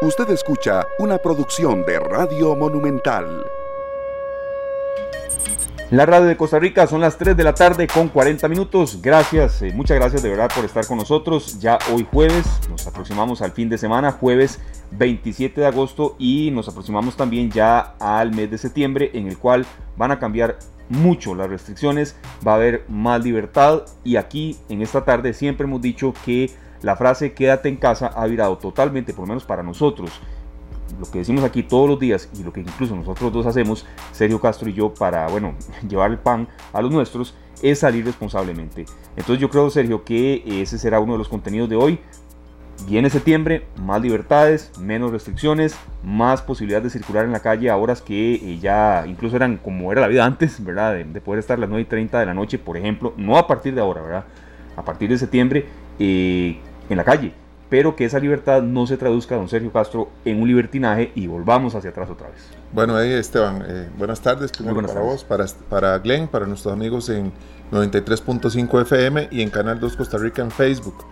Usted escucha una producción de Radio Monumental. La radio de Costa Rica son las 3 de la tarde con 40 minutos. Gracias, eh, muchas gracias de verdad por estar con nosotros. Ya hoy jueves nos aproximamos al fin de semana, jueves 27 de agosto y nos aproximamos también ya al mes de septiembre en el cual van a cambiar mucho las restricciones, va a haber más libertad y aquí en esta tarde siempre hemos dicho que la frase quédate en casa ha virado totalmente, por lo menos para nosotros, lo que decimos aquí todos los días y lo que incluso nosotros dos hacemos, Sergio Castro y yo, para, bueno, llevar el pan a los nuestros, es salir responsablemente. Entonces yo creo, Sergio, que ese será uno de los contenidos de hoy. Viene septiembre, más libertades, menos restricciones, más posibilidades de circular en la calle a horas que eh, ya incluso eran como era la vida antes, ¿verdad? De, poder estar a las 9 y 30 de la noche, por ejemplo, no a partir de ahora, ¿verdad? A partir de septiembre eh, en la calle pero que esa libertad no se traduzca, don Sergio Castro, en un libertinaje y volvamos hacia atrás otra vez. Bueno, ahí Esteban, eh, buenas tardes, primero para vos, para, para Glenn, para nuestros amigos en 93.5 FM y en Canal 2 Costa Rica en Facebook.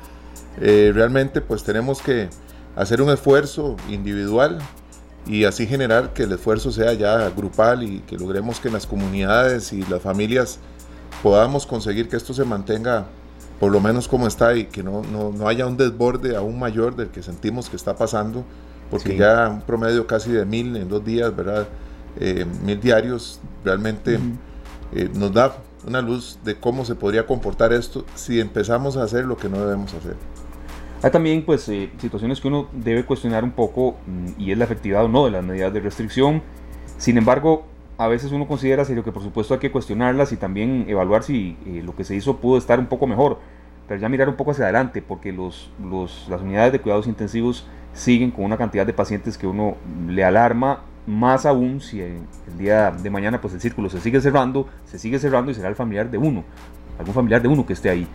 Eh, realmente pues tenemos que hacer un esfuerzo individual y así generar que el esfuerzo sea ya grupal y que logremos que en las comunidades y las familias podamos conseguir que esto se mantenga por lo menos como está y que no, no, haya un desborde aún mayor del que sentimos que está pasando, porque ya un promedio casi de mil en dos días, ¿verdad? Eh, mil diarios, realmente eh, nos da una luz de cómo se podría comportar esto si empezamos a hacer lo que no debemos hacer. Hay también pues eh, situaciones que uno debe cuestionar un poco mm, y es la efectividad o no de las medidas de restricción. Sin embargo, a veces uno considera serio que por supuesto hay que cuestionarlas y también evaluar si eh, lo que se hizo pudo estar un poco mejor, pero ya mirar un poco hacia adelante, porque los, las unidades de cuidados intensivos siguen con una cantidad de pacientes que uno le alarma, más aún si el, día de mañana pues el círculo se sigue cerrando, se sigue cerrando y será el familiar de uno, algún familiar de uno que esté ahí.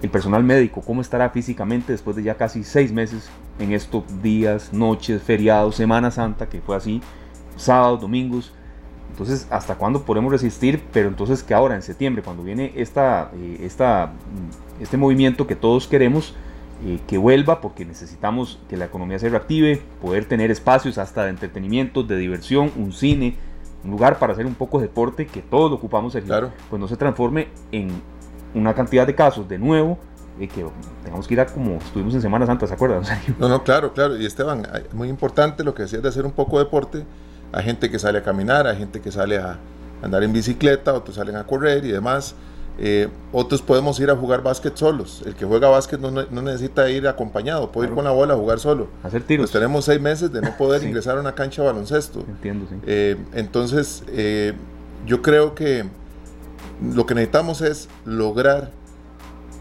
El personal médico, ¿cómo estará físicamente después de ya casi seis meses en estos días, noches, feriados, Semana Santa, que fue así, sábados, domingos? Entonces, ¿hasta cuándo podemos resistir? Pero entonces que ahora en septiembre, cuando viene esta, eh, esta, mm, este movimiento que todos queremos, eh, que vuelva porque necesitamos que la economía se reactive, poder tener espacios hasta de entretenimiento, de diversión, un cine, un lugar para hacer un poco de deporte, que todos lo ocupamos, Sergio, pues no se transforme en una cantidad de casos de nuevo que tengamos que ir a como estuvimos en Semana Santa, ¿se acuerdan? No, no, claro, claro. Y Esteban, muy importante lo que decías de hacer un poco de deporte hay gente que sale a caminar, hay gente que sale a andar en bicicleta, otros salen a correr y demás. Eh, otros podemos ir a jugar básquet solos. El que juega básquet no, necesita ir acompañado, puede ir con la bola a jugar solo. Hacer tiros. Pues tenemos seis meses de no poder ingresar a una cancha de baloncesto. Entiendo, sí. Eh, entonces, eh, yo creo que lo que necesitamos es lograr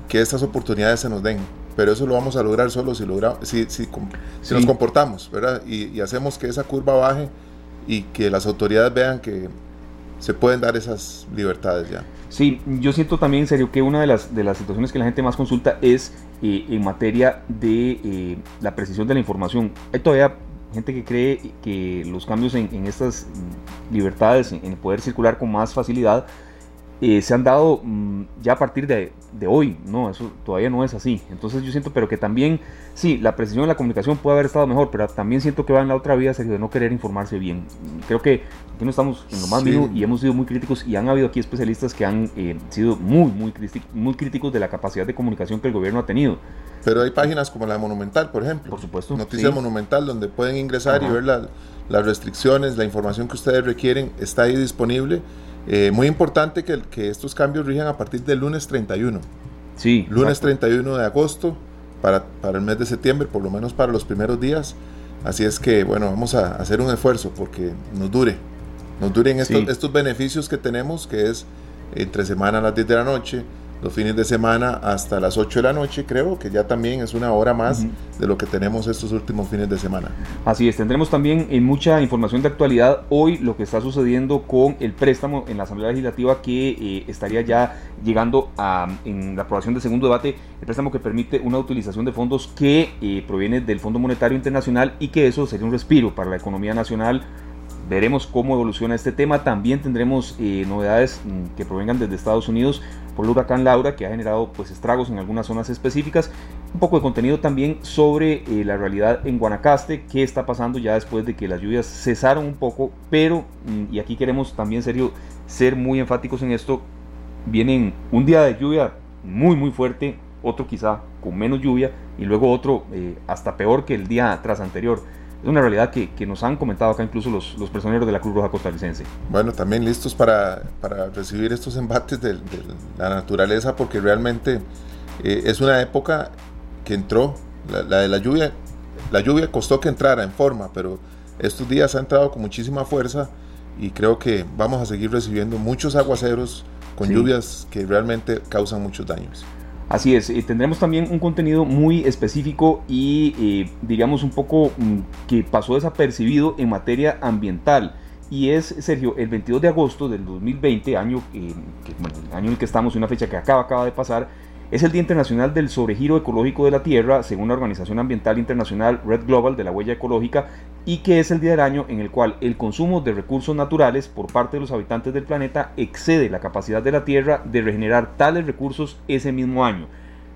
que estas oportunidades se nos den. Pero eso lo vamos a lograr solo si, logra, si, si, nos comportamos, ¿verdad? y hacemos que esa curva baje y que las autoridades vean que se pueden dar esas libertades ya. Sí, yo siento también en serio que una de las, de las situaciones que la gente más consulta es eh, en materia de eh, la precisión de la información. Hay todavía gente que cree que los cambios en, en estas libertades, en, poder circular con más facilidad, eh, se han dado mm, ya a partir de, de, hoy, no, eso todavía no es así. Entonces yo siento, pero que también, sí, la precisión de la comunicación puede haber estado mejor, pero también siento que va en la otra vía, de no querer informarse bien. Creo que aquí no estamos en lo más mínimo y hemos sido muy críticos y han habido aquí especialistas que han eh, sido muy, muy, muy críticos de la capacidad de comunicación que el gobierno ha tenido. Pero hay páginas como la Monumental, por ejemplo. Por supuesto. Noticias Monumental, donde pueden ingresar y ver las restricciones, la información que ustedes requieren, está ahí disponible eh, muy importante que, que, estos cambios rijan a partir del lunes 31. Sí. Lunes 31 de agosto para, para, el mes de septiembre, por lo menos para los primeros días. Así es que, bueno, vamos a hacer un esfuerzo porque nos dure. Nos duren estos, estos beneficios que tenemos, que es entre semana a las 10 de la noche, los fines de semana hasta las 8 de la noche, creo que ya también es una hora más de lo que tenemos estos últimos fines de semana. Así es, tendremos también en mucha información de actualidad hoy lo que está sucediendo con el préstamo en la Asamblea Legislativa que eh, estaría ya llegando a, en la aprobación del segundo debate, el préstamo que permite una utilización de fondos que eh, proviene del Fondo Monetario Internacional y que eso sería un respiro para la economía nacional veremos cómo evoluciona este tema. También tendremos eh, novedades mm, que provengan desde Estados Unidos por el huracán Laura, que ha generado pues, estragos en algunas zonas específicas. un poco de contenido también sobre eh, la realidad en Guanacaste, qué está pasando ya después de que las lluvias cesaron un poco, pero, mm, y aquí queremos también serio, ser muy enfáticos en esto, vienen un día de lluvia muy muy fuerte, otro quizá con menos lluvia y luego otro eh, hasta peor que el día tras anterior. Es una realidad que, que nos han comentado acá incluso los, los, personeros de la Cruz Roja costarricense. Bueno, también listos para, para recibir estos embates de, de, la naturaleza porque realmente eh, es una época que entró, la, la, de la lluvia, la lluvia costó que entrara en forma, pero estos días ha entrado con muchísima fuerza y creo que vamos a seguir recibiendo muchos aguaceros con sí. lluvias que realmente causan muchos daños. Así es, eh, tendremos también un contenido muy específico y eh, digamos un poco mm, que pasó desapercibido en materia ambiental. Y es, Sergio, el 22 de agosto del 2020, año, eh, año en el que estamos, una fecha que acaba, acaba de pasar, es el Día Internacional del Sobregiro Ecológico de la Tierra, según la Organización Ambiental Internacional Red Global de la Huella Ecológica, y que es el día del año en el cual el consumo de recursos naturales por parte de los habitantes del planeta excede la capacidad de la Tierra de regenerar tales recursos ese mismo año.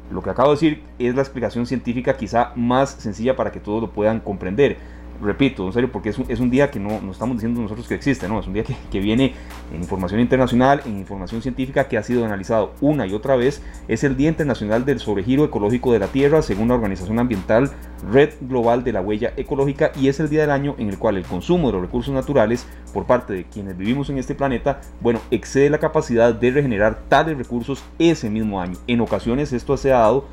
Lo que acabo de decir es la explicación científica quizá más sencilla para que todos lo puedan comprender repito, en serio, porque es un, es un día que no, no, estamos diciendo nosotros que existe, no, es un día que, que, viene en información internacional, en información científica que ha sido analizado una y otra vez. Es el Día Internacional del Sobregiro Ecológico de la Tierra, según la Organización Ambiental Red Global de la Huella Ecológica, y es el día del año en el cual el consumo de los recursos naturales por parte de quienes vivimos en este planeta, bueno, excede la capacidad de regenerar tales recursos ese mismo año. En ocasiones esto se ha dado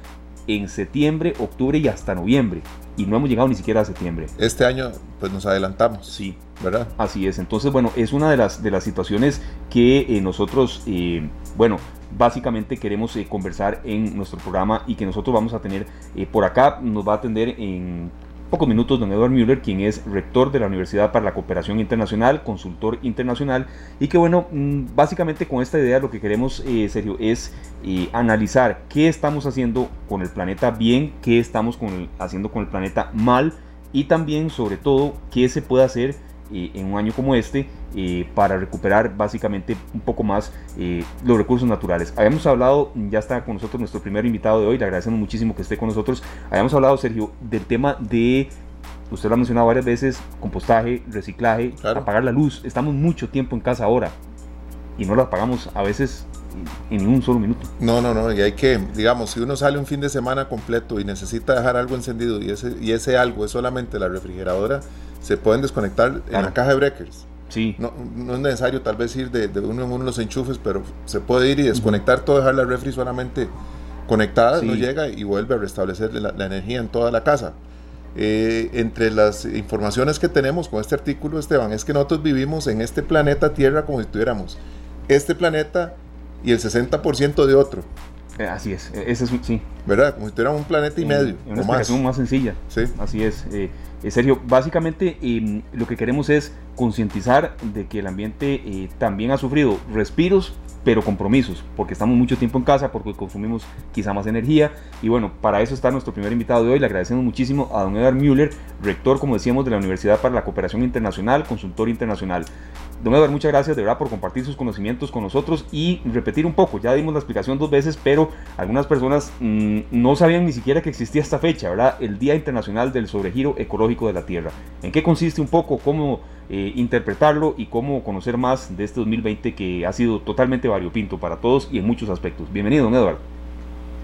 en septiembre, octubre y hasta noviembre. Y no hemos llegado ni siquiera a septiembre. Este año pues nos adelantamos. Sí. ¿Verdad? Así es. Entonces, bueno, es una de las, de las situaciones que eh, nosotros, eh, bueno, básicamente queremos eh, conversar en nuestro programa y que nosotros vamos a tener por acá. Nos va a atender en pocos minutos don Edward Müller, quien es rector de la Universidad para la Cooperación Internacional, consultor internacional, y que bueno, mm, básicamente con esta idea lo que queremos, eh, Sergio, es eh, analizar qué estamos haciendo con el planeta bien, qué estamos haciendo con el planeta mal, y también, sobre todo, qué se puede hacer eh, en un año como este eh, para recuperar básicamente un poco más eh, los recursos naturales. Habíamos hablado, ya está con nosotros nuestro primer invitado de hoy, le agradecemos muchísimo que esté con nosotros. Habíamos hablado, Sergio, del tema de, usted lo ha mencionado varias veces, compostaje, reciclaje, claro. apagar la luz. Estamos mucho tiempo en casa ahora y no la apagamos a veces en un solo minuto. No, no, no, y hay que, digamos, si uno sale un fin de semana completo y necesita dejar algo encendido y ese, y ese algo es solamente la refrigeradora, se pueden desconectar claro. en la caja de breakers. Sí. No, no es necesario tal vez ir de, de, uno en uno los enchufes, pero se puede ir y desconectar todo, dejar la refri solamente conectada, sí. no llega y vuelve a restablecer la, la energía en toda la casa. Eh, entre las informaciones que tenemos con este artículo, Esteban, es que nosotros vivimos en este planeta Tierra como si tuviéramos este planeta y el 60% de otro. Eh, así es, e-, ese es sí. ¿Verdad? Como si tuviéramos un planeta y medio. Una explicación más. más sencilla. Sí. Así es. Eh, eh, Sergio, básicamente eh, lo que queremos es concientizar de que el ambiente eh, también ha sufrido respiros, pero compromisos, porque estamos mucho tiempo en casa, porque consumimos quizá más energía. Y bueno, para eso está nuestro primer invitado de hoy. Le agradecemos muchísimo a don Edward Müller, rector, como decíamos, de la Universidad para la Cooperación Internacional, consultor internacional. Don Edward, muchas gracias de verdad por compartir sus conocimientos con nosotros y repetir un poco. Ya dimos la explicación dos veces, pero algunas personas mmm, no sabían ni siquiera que existía esta fecha, ¿verdad? El Día Internacional del Sobregiro Ecológico de la Tierra. ¿En qué consiste un poco? ¿Cómo eh, interpretarlo y cómo conocer más de este 2020 que ha sido totalmente variopinto para todos y en muchos aspectos? Bienvenido, don Edward.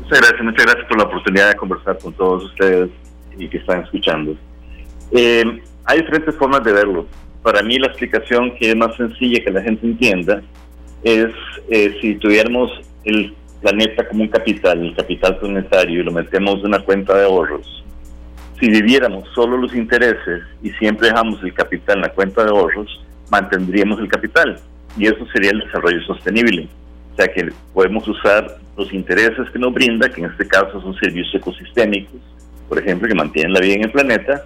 Muchas gracias, muchas gracias por la oportunidad de conversar con todos ustedes y que están escuchando. Eh, hay diferentes formas de verlo para mí la explicación que es más sencilla que la gente entienda es eh, si tuviéramos el planeta como un capital, el capital planetario, y lo metemos en una cuenta de ahorros. Si viviéramos solo los intereses y siempre dejamos el capital en la cuenta de ahorros, mantendríamos el capital. Y eso sería el desarrollo sostenible. O sea que podemos usar los intereses que nos brinda, que en este caso son servicios ecosistémicos, por ejemplo, que mantienen la vida en el planeta,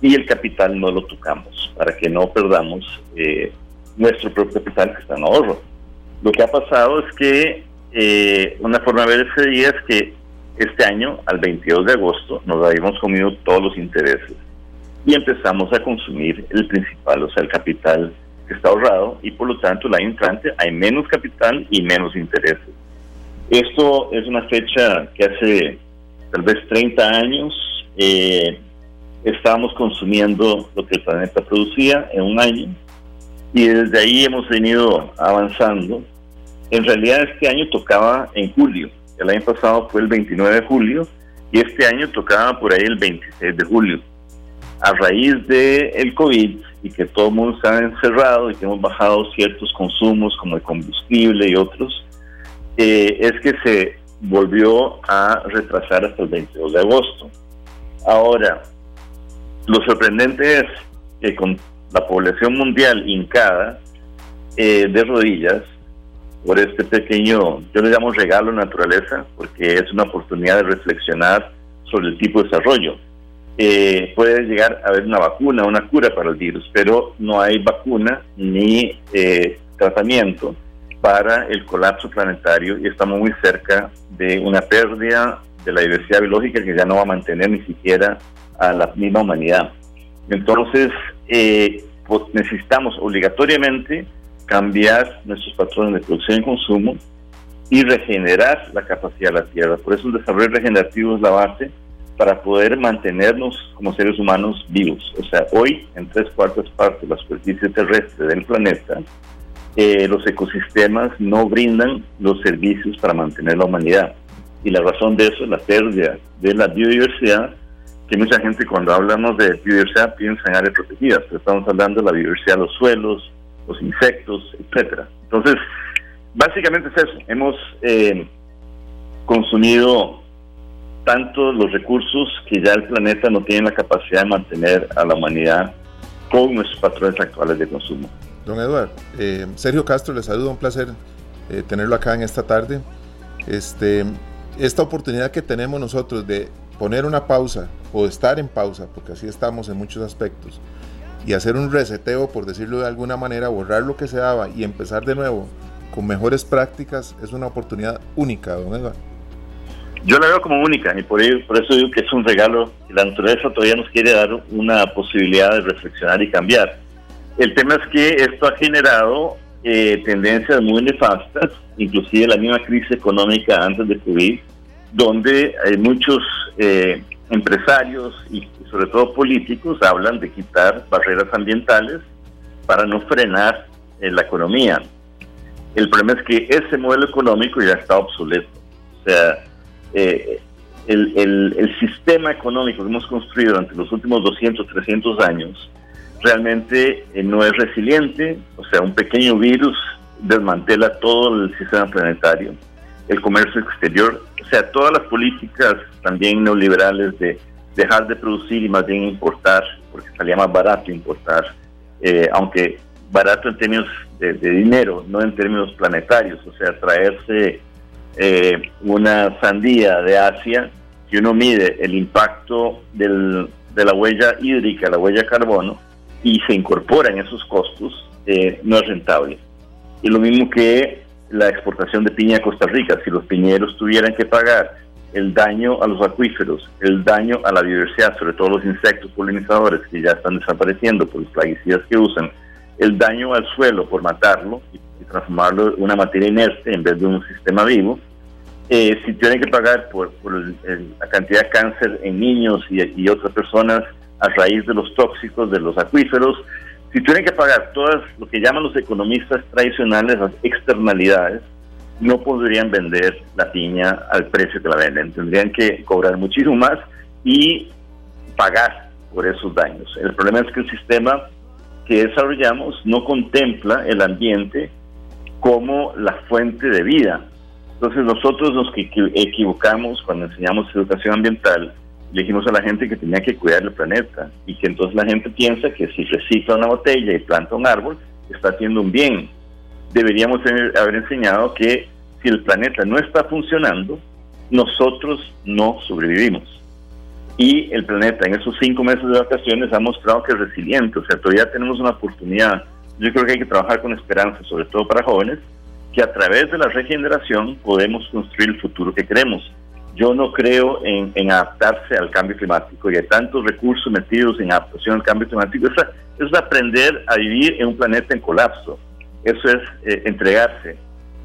y el capital no lo tocamos para que no perdamos eh, nuestro propio capital que está en ahorro. Lo que ha pasado es que eh, una forma de ver ese día es que este año, al 22 de agosto, nos habíamos comido todos los intereses y empezamos a consumir el principal, o sea, el capital está ahorrado y por lo tanto el año entrante hay menos capital y menos intereses. Esto es una fecha que hace tal vez 30 años, eh, estábamos consumiendo lo que el planeta producía en un año y desde ahí hemos venido avanzando. En realidad este año tocaba en julio, el año pasado fue el 29 de julio y este año tocaba por ahí el 26 de julio. A raíz del el COVID y que todo el mundo está encerrado y que hemos bajado ciertos consumos como el combustible y otros, eh, es que se volvió a retrasar hasta el 22 de agosto. Ahora, lo sorprendente es que con la población mundial hincada eh, de rodillas, por este pequeño, yo le llamo regalo naturaleza, porque es una oportunidad de reflexionar sobre el tipo de desarrollo. Eh, puede llegar a haber una vacuna, una cura para el virus, pero no hay vacuna ni eh, tratamiento para el colapso planetario y estamos muy cerca de una pérdida de la diversidad biológica que ya no va a mantener ni siquiera a la misma humanidad. Entonces, eh, pues necesitamos obligatoriamente cambiar nuestros patrones de producción y consumo y regenerar la capacidad de la Tierra. Por eso el desarrollo regenerativo es la base para poder mantenernos como seres humanos vivos. O sea, hoy en tres cuartas partes de la superficie terrestre del planeta, eh, los ecosistemas no brindan los servicios para mantener la humanidad. Y la razón de eso es la pérdida de la biodiversidad que mucha gente cuando hablamos de biodiversidad piensa en áreas protegidas, pero estamos hablando de la biodiversidad de los suelos, los insectos, etcétera. Entonces, básicamente es eso. Hemos eh, consumido tanto los recursos que ya el planeta no tiene la capacidad de mantener a la humanidad con nuestros patrones actuales de consumo. Don Eduardo, eh, Sergio Castro, le saludo, un placer eh, tenerlo acá en esta tarde. Este, esta oportunidad que tenemos nosotros de poner una pausa o estar en pausa, porque así estamos en muchos aspectos, y hacer un reseteo, por decirlo de alguna manera, borrar lo que se daba y empezar de nuevo con mejores prácticas, es una oportunidad única, don Eduardo. Yo la veo como única y por, por eso digo que es un regalo la naturaleza todavía nos quiere dar una posibilidad de reflexionar y cambiar. El tema es que esto ha generado eh, tendencias muy nefastas, inclusive la misma crisis económica antes de COVID, donde hay muchos eh, empresarios y sobre todo políticos hablan de quitar barreras ambientales para no frenar eh, la economía. El problema es que ese modelo económico ya está obsoleto. O sea, eh, el, el, sistema económico que hemos construido durante los últimos 200, 300 años realmente no es resiliente. O sea, un pequeño virus desmantela todo el sistema planetario. El comercio exterior o sea, todas las políticas también neoliberales de dejar de producir y más bien importar, porque salía más barato importar, eh, aunque barato en términos de, dinero, no en términos planetarios, o sea, traerse eh, una sandía de Asia, que uno mide el impacto de la huella hídrica, la huella carbono, y se incorpora en esos costos, eh, no es rentable. Y lo mismo que la exportación de piña a Costa Rica. Si los piñeros tuvieran que pagar el daño a los acuíferos, el daño a la biodiversidad, sobre todo los insectos polinizadores que ya están desapareciendo por los plaguicidas que usan, el daño al suelo por matarlo y, transformarlo en una materia inerte en vez de un sistema vivo, eh, si tienen que pagar por, la cantidad de cáncer en niños y, y otras personas a raíz de los tóxicos de los acuíferos, si tienen que pagar todas lo que llaman los economistas tradicionales las externalidades, no podrían vender la piña al precio que la venden. Tendrían que cobrar muchísimo más y pagar por esos daños. El problema es que el sistema que desarrollamos no contempla el ambiente como la fuente de vida. Entonces nosotros nos equivocamos cuando enseñamos educación ambiental le dijimos a la gente que tenía que cuidar el planeta y que entonces la gente piensa que si recicla una botella y planta un árbol, está haciendo un bien. Deberíamos haber enseñado que si el planeta no está funcionando, nosotros no sobrevivimos. Y el planeta en esos cinco meses de vacaciones ha mostrado que es resiliente, o sea, todavía tenemos una oportunidad. Yo creo que hay que trabajar con esperanza, sobre todo para jóvenes, que a través de la regeneración podemos construir el futuro que queremos yo no creo en, adaptarse al cambio climático y hay tantos recursos metidos en adaptación al cambio climático. Es, es aprender a vivir en un planeta en colapso. Eso es eh, entregarse.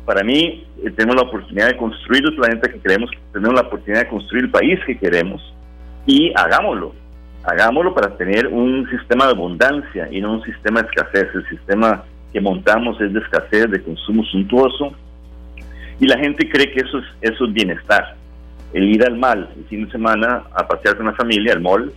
para mí eh, tenemos la oportunidad de construir el planeta que queremos, tenemos la oportunidad de construir el país que queremos y hagámoslo. Hagámoslo para tener un sistema de abundancia y no un sistema de escasez. El sistema que montamos es de escasez, de consumo suntuoso y la gente cree que eso es, eso es bienestar. El ir al mal el fin de semana a pasear con la familia, al mall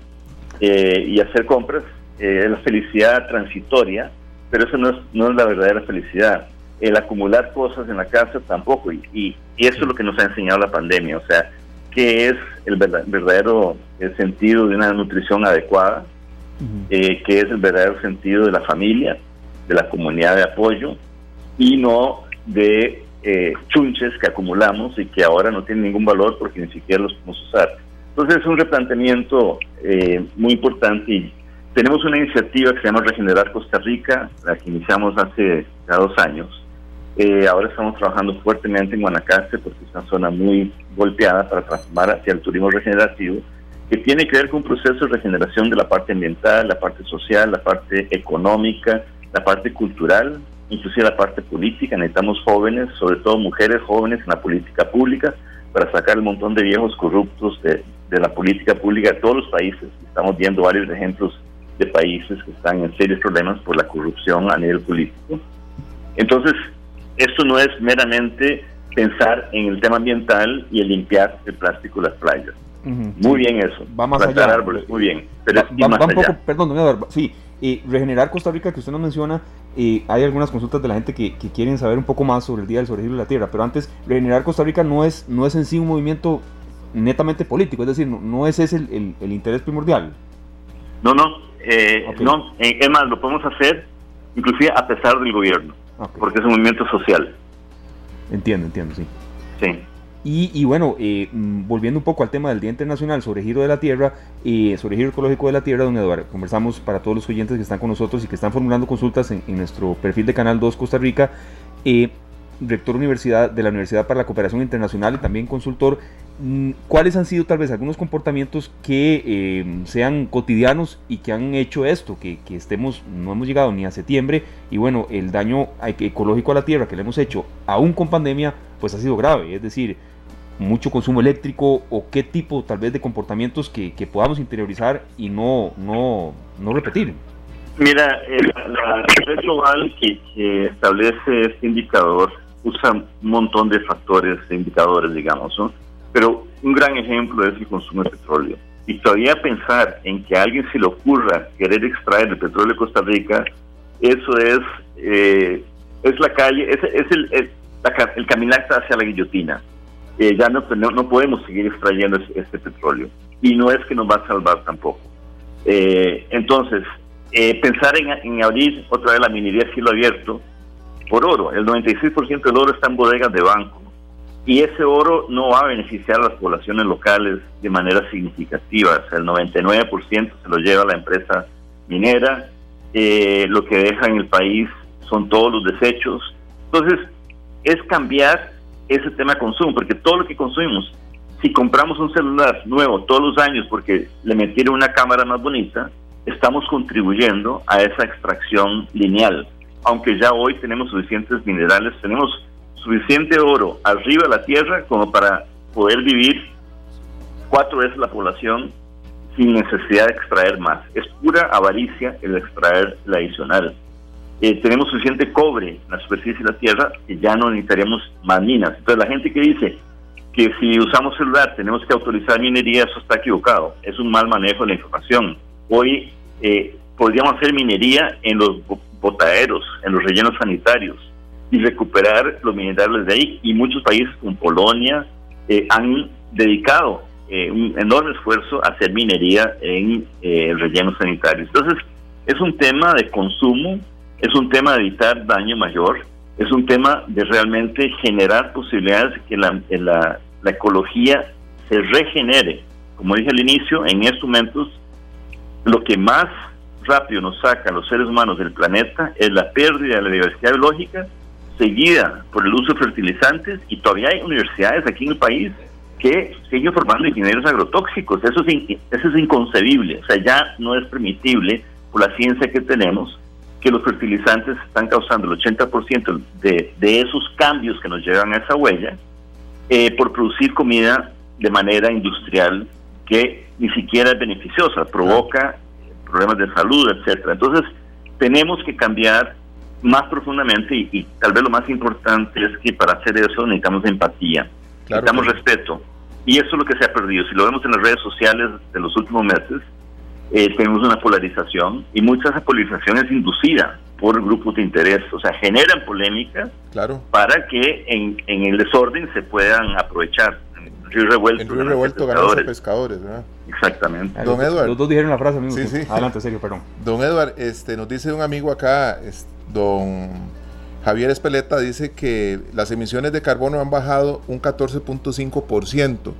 eh, y hacer compras eh, es la felicidad transitoria, pero eso no es, no es la verdadera felicidad el acumular cosas en la casa tampoco. Y, y, eso es lo que nos ha enseñado la pandemia, o sea, qué es el verdadero sentido de una nutrición adecuada, eh, qué es el verdadero sentido de la familia, de la comunidad de apoyo, y no de eh, chunches que acumulamos y que ahora no tienen ningún valor porque ni siquiera los podemos usar. Entonces es un replanteamiento eh, muy importante y tenemos una iniciativa que se llama Regenerar Costa Rica, la que iniciamos hace ya dos años, eh, ahora estamos trabajando fuertemente en Guanacaste porque es una zona muy golpeada para transformar hacia el turismo regenerativo, que tiene que ver con un proceso de regeneración de la parte ambiental, la parte social, la parte económica, la parte cultural, inclusive la parte política. Necesitamos jóvenes, sobre todo mujeres jóvenes en la política pública, para sacar el montón de viejos corruptos de, de la política pública de todos los países. Estamos viendo varios ejemplos de países que están en serios problemas por la corrupción a nivel político. Entonces, esto no es meramente pensar en el tema ambiental y el limpiar el plástico de las playas. Muy bien eso. Va más allá. Árboles, muy bien. Pero va, más allá. perdón, Eduardo, sí, eh, regenerar Costa Rica, que usted nos menciona, eh, hay algunas consultas de la gente que, quieren saber un poco más sobre el Día del Sobregiro de la Tierra, pero antes, regenerar Costa Rica no es, no es en sí un movimiento netamente político, es decir, no, es ese el, el, interés primordial. No, no, eh, no, es más, lo podemos hacer inclusive a pesar del gobierno. Porque es un movimiento social. Entiendo, entiendo, sí. Sí. Y, bueno, eh, mm, volviendo un poco al tema del Día Internacional sobre Giro de la Tierra, y eh, sobre Giro Ecológico de la Tierra, don Eduardo, conversamos para todos los oyentes que están con nosotros y que están formulando consultas en, nuestro perfil de Canal 2 Costa Rica. Eh, rector universidad, de la Universidad para la Cooperación Internacional y también consultor, ¿cuáles han sido tal vez algunos comportamientos que eh, sean cotidianos y que han hecho esto, que, estemos, no hemos llegado ni a septiembre y bueno, el daño ecológico a la tierra que le hemos hecho, aún con pandemia, pues ha sido grave, es decir, mucho consumo eléctrico o qué tipo tal vez de comportamientos que, podamos interiorizar y no, no, no repetir. Mira, la red global que, establece este indicador usa un montón de factores, de indicadores, digamos, ¿no? Pero un gran ejemplo es el consumo de petróleo. Y todavía pensar en que a alguien se le ocurra querer extraer el petróleo de Costa Rica, eso es, eh, es la calle, es, es el, el caminar hacia la guillotina. Eh, ya no, no, podemos seguir extrayendo este, petróleo. Y no es que nos va a salvar tampoco. Eh, entonces, pensar en, en abrir otra vez la minería a cielo abierto, por oro. El 96% del oro está en bodegas de banco. Y ese oro no va a beneficiar a las poblaciones locales de manera significativa. O sea, el 99% se lo lleva la empresa minera. Eh, lo que deja en el país son todos los desechos. Entonces, es cambiar ese tema de consumo, porque todo lo que consumimos, si compramos un celular nuevo todos los años porque le metieron una cámara más bonita, estamos contribuyendo a esa extracción lineal aunque ya hoy tenemos suficientes minerales, tenemos suficiente oro arriba de la tierra como para poder vivir cuatro veces la población sin necesidad de extraer más. Es pura avaricia el extraer la adicional. Eh, tenemos suficiente cobre en la superficie de la tierra que ya no necesitaríamos más minas. Entonces la gente que dice que si usamos celular tenemos que autorizar minería, eso está equivocado. Es un mal manejo de la información. Hoy eh, podríamos hacer minería en los botaderos, en los rellenos sanitarios y recuperar los minerales de ahí. Y muchos países como Polonia eh, han dedicado eh, un enorme esfuerzo a hacer minería en eh, rellenos sanitarios. Entonces, es un tema de consumo, es un tema de evitar daño mayor, es un tema de realmente generar posibilidades de que la, la, ecología se regenere. Como dije al inicio, en estos momentos lo que más rápido nos saca los seres humanos del planeta es la pérdida de la diversidad biológica, seguida por el uso de fertilizantes, y todavía hay universidades aquí en el país que siguen formando ingenieros agrotóxicos. Eso es, eso es inconcebible. O sea, ya no es permitible, por la ciencia que tenemos, que los fertilizantes están causando el 80% de, de esos cambios que nos llevan a esa huella eh, por producir comida de manera industrial que ni siquiera es beneficiosa, provoca problemas de salud, etcétera. Entonces, tenemos que cambiar más profundamente y, tal vez lo más importante es que para hacer eso necesitamos empatía, necesitamos respeto. Y eso es lo que se ha perdido. Si lo vemos en las redes sociales de los últimos meses, eh, tenemos una polarización y mucha esa polarización es inducida por grupos de interés, o sea, generan polémicas claro. para que en, en el desorden se puedan aprovechar. Río Revuelto. En Río Revuelto ganarse pescadores, ¿verdad? Exactamente. Don Edward. Los dos dijeron la frase, amigo. Sí, sí. Adelante, serio, perdón. Don Edward, este, nos dice un amigo acá, don Javier Espeleta, dice que las emisiones de carbono han bajado un 14.5%.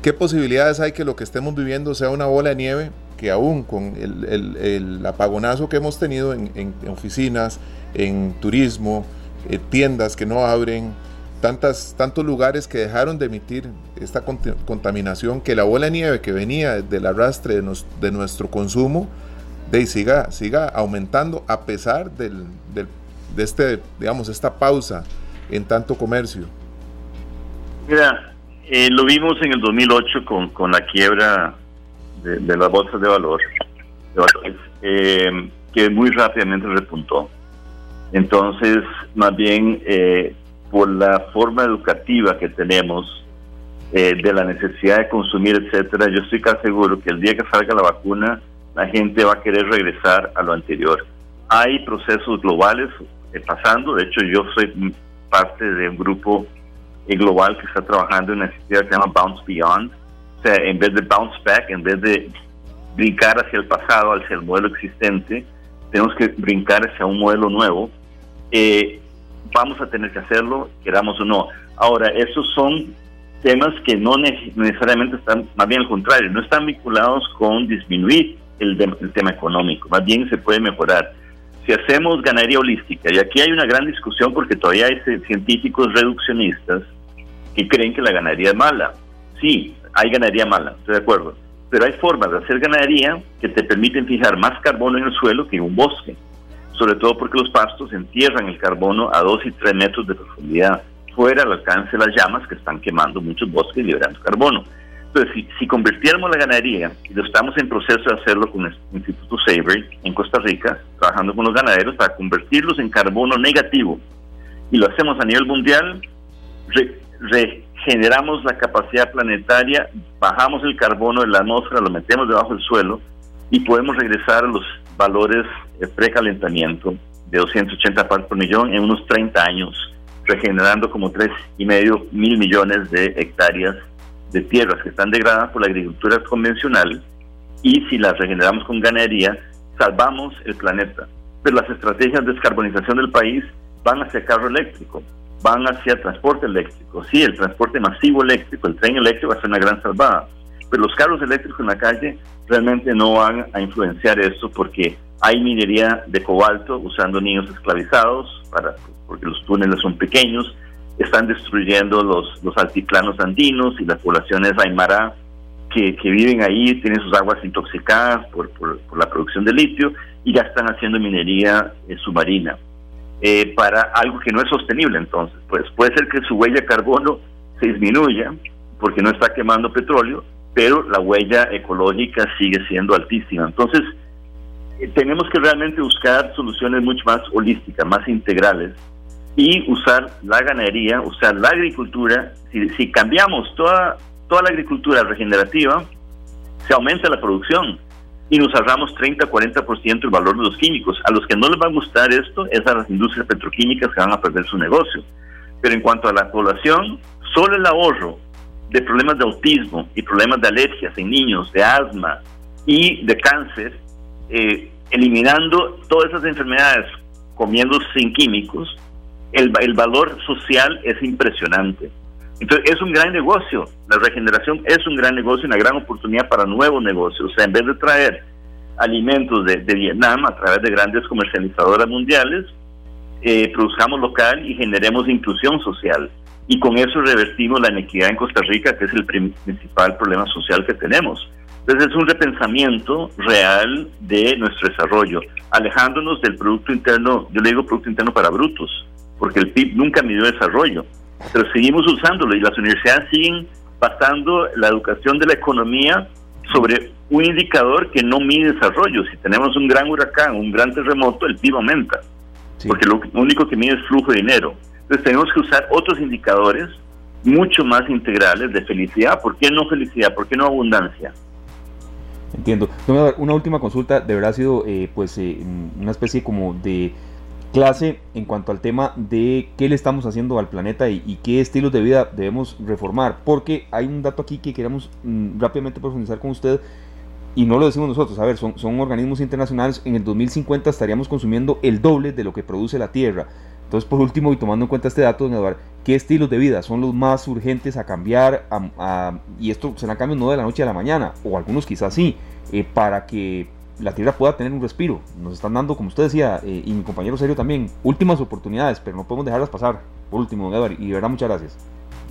¿Qué posibilidades hay que lo que estemos viviendo sea una bola de nieve que aún con el, apagonazo que hemos tenido en, oficinas, en turismo, eh, tiendas que no abren, tantas, tantos lugares que dejaron de emitir esta contaminación, que la bola de nieve que venía del arrastre de nuestro consumo, de siga, siga aumentando a pesar del, del, de este, digamos, esta pausa en tanto comercio. Mira, eh, lo vimos en el 2008 con, con la quiebra de, de las bolsas de valor, de valores, eh, que muy rápidamente repuntó. Entonces, más bien, eh, por la forma educativa que tenemos eh, de la necesidad de consumir, etcétera, yo estoy casi seguro que el día que salga la vacuna, la gente va a querer regresar a lo anterior. Hay procesos globales eh, pasando, de hecho yo soy parte de un grupo eh, global que está trabajando en una iniciativa que se llama Bounce Beyond, o sea, en vez de bounce back, en vez de brincar hacia el pasado, hacia el modelo existente, tenemos que brincar hacia un modelo nuevo. Eh, vamos a tener que hacerlo, queramos o no. Ahora, esos son temas que no necesariamente están, más bien al contrario, no están vinculados con disminuir el, tema económico, más bien se puede mejorar. Si hacemos ganadería holística, y aquí hay una gran discusión porque todavía hay científicos reduccionistas que creen que la ganadería es mala. Sí, hay ganadería mala, estoy de acuerdo, pero hay formas de hacer ganadería que te permiten fijar más carbono en el suelo que en un bosque sobre todo porque los pastos entierran el carbono a 2 y 3 metros de profundidad, fuera al alcance de las llamas que están quemando muchos bosques y liberando carbono. Entonces, si, convirtiéramos la ganadería, y lo estamos en proceso de hacerlo con el Instituto Sabre en Costa Rica, trabajando con los ganaderos para convertirlos en carbono negativo, y lo hacemos a nivel mundial, regeneramos la capacidad planetaria, bajamos el carbono de la atmósfera, lo metemos debajo del suelo, y podemos regresar a los valores de precalentamiento de 280 partes por millón en unos 30 años, regenerando como y medio mil millones de hectáreas de tierras que están degradadas por la agricultura convencional y si las regeneramos con ganadería, salvamos el planeta. Pero las estrategias de descarbonización del país van hacia carro eléctrico, van hacia transporte eléctrico. Sí, el transporte masivo eléctrico, el tren eléctrico va a ser una gran salvada, pero los carros eléctricos en la calle realmente no van a influenciar esto porque hay minería de cobalto usando niños esclavizados para, porque los túneles son pequeños, están destruyendo los, los altiplanos andinos y las poblaciones aymara que, que viven ahí tienen sus aguas intoxicadas por, por, la producción de litio y ya están haciendo minería eh, submarina eh, para algo que no es sostenible entonces. Pues puede ser que su huella de carbono se disminuya porque no está quemando petróleo, pero la huella ecológica sigue siendo altísima. Entonces, eh, tenemos que realmente buscar soluciones mucho más holísticas, más integrales y usar la ganadería, usar la agricultura. Si, si cambiamos toda, toda la agricultura regenerativa, se aumenta la producción y nos ahorramos 30-40% el valor de los químicos. A los que no les va a gustar esto es a las industrias petroquímicas que van a perder su negocio. Pero en cuanto a la población, solo el ahorro de problemas de autismo y problemas de alergias en niños, de asma y de cáncer, eh, eliminando todas esas enfermedades comiendo sin químicos, el, el valor social es impresionante. Entonces es un gran negocio, la regeneración es un gran negocio, una gran oportunidad para nuevos negocios. O sea, en vez de traer alimentos de, de Vietnam a través de grandes comercializadoras mundiales, eh, produzcamos local y generemos inclusión social y con eso revertimos la inequidad en Costa Rica, que es el principal problema social que tenemos. Entonces es un repensamiento real de nuestro desarrollo, alejándonos del Producto Interno, yo le digo Producto Interno para brutos, porque el PIB nunca midió desarrollo, pero seguimos usándolo y las universidades siguen basando la educación de la economía sobre un indicador que no mide desarrollo. Si tenemos un gran huracán, un gran terremoto, el PIB aumenta, porque lo único que mide es flujo de dinero. Entonces tenemos que usar otros indicadores mucho más integrales de felicidad. ¿Por qué no felicidad? ¿Por qué no abundancia? Entiendo. Una última consulta, de verdad ha sido eh, pues eh, una especie como de clase en cuanto al tema de qué le estamos haciendo al planeta y, qué estilos de vida debemos reformar, porque hay un dato aquí que queremos mm, rápidamente profundizar con usted y no lo decimos nosotros, a ver, son, son organismos internacionales, en el 2050 estaríamos consumiendo el doble de lo que produce la Tierra. Entonces, por último, y tomando en cuenta este dato, Eduardo, ¿qué estilos de vida son los más urgentes a cambiar? y esto será cambios no de la noche a la mañana, o algunos quizás sí, eh, para que la Tierra pueda tener un respiro. Nos están dando, como usted decía, eh, y mi compañero Serio también, últimas oportunidades, pero no podemos dejarlas pasar. Por último, don Eduardo, y de verdad muchas gracias.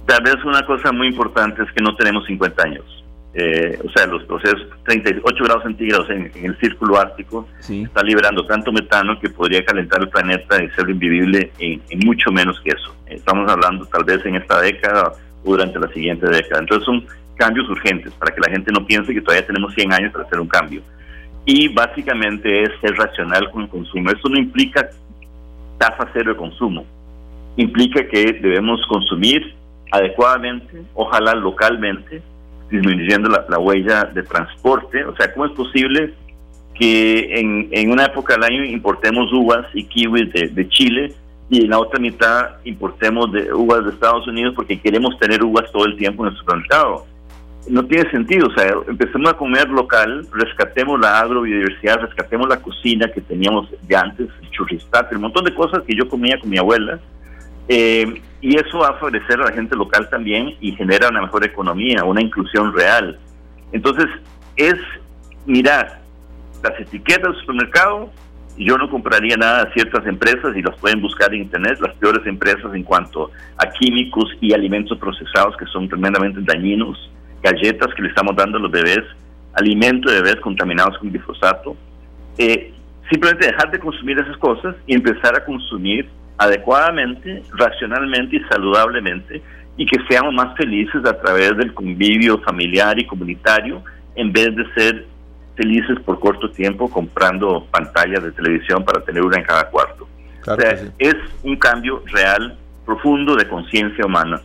Tal vez una cosa muy importante es que no tenemos 50 años. Eh, o sea, los procesos 38 grados centígrados en, el círculo ártico está liberando tanto metano que podría calentar el planeta y ser invivible en, mucho menos que eso. Estamos hablando tal vez en esta década o durante la siguiente década. Entonces son cambios urgentes para que la gente no piense que todavía tenemos 100 años para hacer un cambio. Y básicamente es ser racional con el consumo. Eso no implica tasa cero de consumo. Implica que debemos consumir adecuadamente, ojalá localmente, disminuyendo la, huella de transporte. O sea, ¿cómo es posible que en, en una época del año importemos uvas y kiwis de, Chile y en la otra mitad importemos de uvas de Estados Unidos porque queremos tener uvas todo el tiempo en el supermercado? No tiene sentido, o sea, empecemos a comer local, rescatemos la agrobiodiversidad, rescatemos la cocina que teníamos de antes, el churristate, un montón de cosas que yo comía con mi abuela, eh, y eso va a favorecer a la gente local también y genera una mejor economía, una inclusión real. Entonces, es mirar las etiquetas del supermercado. Yo no compraría nada a ciertas empresas y las pueden buscar en internet, las peores empresas en cuanto a químicos y alimentos procesados que son tremendamente dañinos, galletas que le estamos dando a los bebés, alimentos de bebés contaminados con glifosato. Eh, simplemente dejar de consumir esas cosas y empezar a consumir adecuadamente, racionalmente y saludablemente y que seamos más felices a través del convivio familiar y comunitario en vez de ser felices por corto tiempo comprando pantallas de televisión para tener una en cada cuarto. o sea, es un cambio real, profundo de conciencia humana.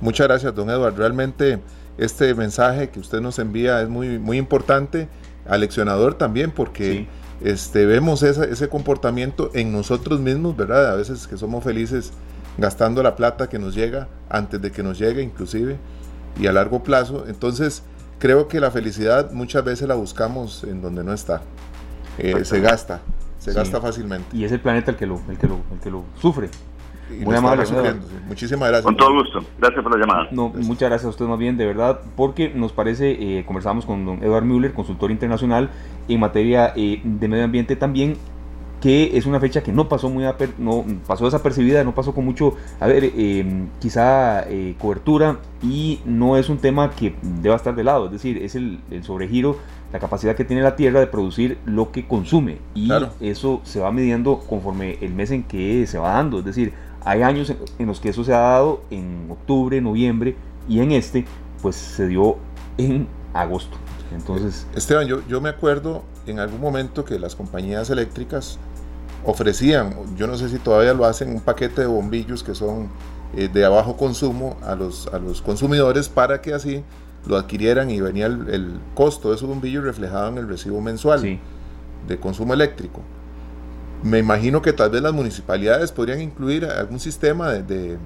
Muchas gracias, don Eduardo. Realmente este mensaje que usted nos envía es muy, muy importante, aleccionador también, porque este, vemos ese comportamiento en nosotros mismos, ¿verdad? A veces que somos felices gastando la plata que nos llega antes de que nos llegue inclusive y a largo plazo. Entonces creo que la felicidad muchas veces la buscamos en donde no está. Eh, se gasta, se gasta fácilmente. Y es el planeta el que lo, el que lo, el que lo sufre. Muy amable. Muchísimas gracias. Con todo gusto. Gracias por la llamada. No, muchas gracias a usted más bien, de verdad, porque nos parece, eh, conversamos con don Edward Müller, consultor internacional en materia eh, de medio ambiente también, que es una fecha que no pasó muy no pasó desapercibida, no pasó con mucho, a ver, em, quizá eh, cobertura y no es un tema que deba estar de lado, es decir, es el, sobregiro, la capacidad que tiene la Tierra de producir lo que consume y eso se va midiendo conforme el mes en que se va dando, es decir, hay años en los que eso se ha dado en octubre, noviembre y en este pues se dio en agosto. Entonces, Esteban, yo, yo me acuerdo en algún momento que las compañías eléctricas ofrecían, yo no sé si todavía lo hacen, un paquete de bombillos que son eh, de bajo consumo a los, a los consumidores para que así lo adquirieran y venía el, costo de esos bombillos reflejado en el recibo mensual de consumo eléctrico. Me imagino que tal vez las municipalidades podrían incluir algún sistema de,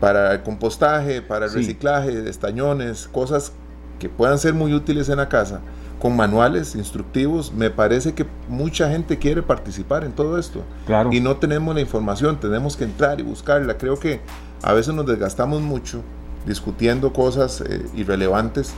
para el compostaje, para el reciclaje de estañones, cosas que puedan ser muy útiles en la casa, con manuales instructivos. Me parece que mucha gente quiere participar en todo esto. Claro. Y no tenemos la información, tenemos que entrar y buscarla. Creo que a veces nos desgastamos mucho discutiendo cosas eh, irrelevantes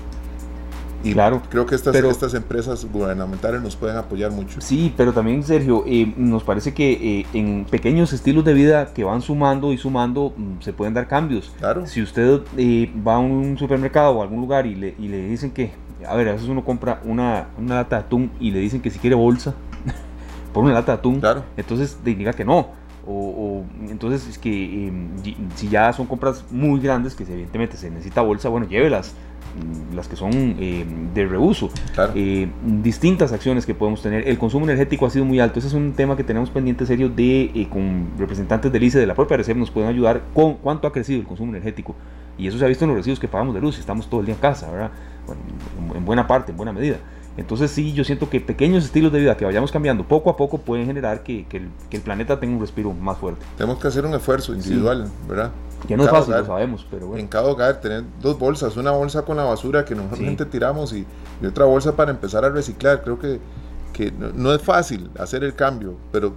y claro, creo que estas, estas empresas gubernamentales nos pueden apoyar mucho. Sí, pero también, Sergio, eh, nos parece que eh, en pequeños estilos de vida que van sumando y sumando mm, se pueden dar cambios. Claro. Si usted eh, va a un supermercado o a algún lugar y le, y le dicen que A ver, a veces uno compra una, una lata de atún y le dicen que si quiere bolsa por una lata de atún. Claro. Entonces diga que no. O, entonces es que em, si ya son compras muy grandes, que evidentemente se necesita bolsa, bueno, llévelas mm, las que son em, de reuso. Eh, distintas acciones que podemos tener. El consumo energético ha sido muy alto. Ese es un tema que tenemos pendiente serio de eh, con representantes del ICE de la propia RCEP nos pueden ayudar con cuánto ha crecido el consumo energético. Y eso se ha visto en los residuos que pagamos de luz. Estamos todo el día en casa, ¿verdad? en buena parte, en buena medida. Entonces sí, yo siento que pequeños estilos de vida que vayamos cambiando poco a poco pueden generar que, el, planeta tenga un respiro más fuerte. Tenemos que hacer un esfuerzo individual, ¿verdad? Que no es fácil, lo sabemos, pero bueno. En cada hogar tener dos bolsas, una bolsa con la basura que normalmente tiramos y, otra bolsa para empezar a reciclar. Creo que, que no, es fácil hacer el cambio, pero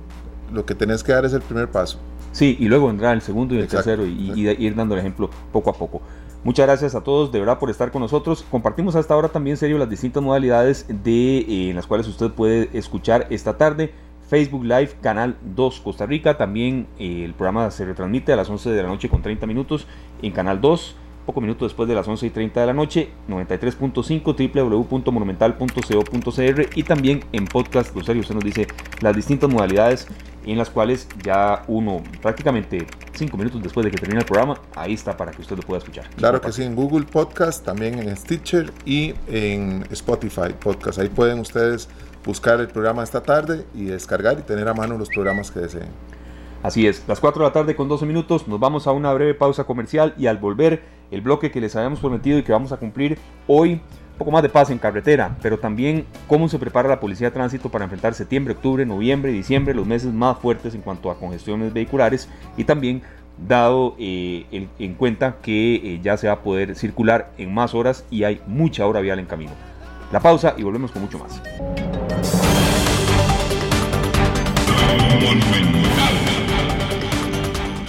lo que tenés que dar es el primer paso. Sí, y luego vendrá el segundo y el tercero y, y ir dando el ejemplo poco a poco. Muchas gracias a todos de verdad por estar con nosotros. Compartimos hasta ahora también serio las distintas modalidades de, eh, en las cuales usted puede escuchar esta tarde. Facebook Live, Canal 2 Costa Rica. También eh, el programa se retransmite a las 11 de la noche con 30 minutos en Canal 2 poco minuto después de las 11 y 30 de la noche, 93.5 www.monumental.co.cr y también en podcast, Rosario, usted nos dice las distintas modalidades en las cuales ya uno prácticamente 5 minutos después de que termine el programa, ahí está para que usted lo pueda escuchar. Claro que sí, en Google Podcast, también en Stitcher y en Spotify Podcast. Ahí pueden ustedes buscar el programa esta tarde y descargar y tener a mano los programas que deseen. Así es, las 4 de la tarde con 12 minutos, nos vamos a una breve pausa comercial y al volver el bloque que les habíamos prometido y que vamos a cumplir hoy, poco más de paz en carretera, pero también cómo se prepara la Policía de Tránsito para enfrentar septiembre, octubre, noviembre y diciembre, los meses más fuertes en cuanto a congestiones vehiculares y también dado eh, en cuenta que eh, ya se va a poder circular en más horas y hay mucha hora vial en camino. La pausa y volvemos con mucho más.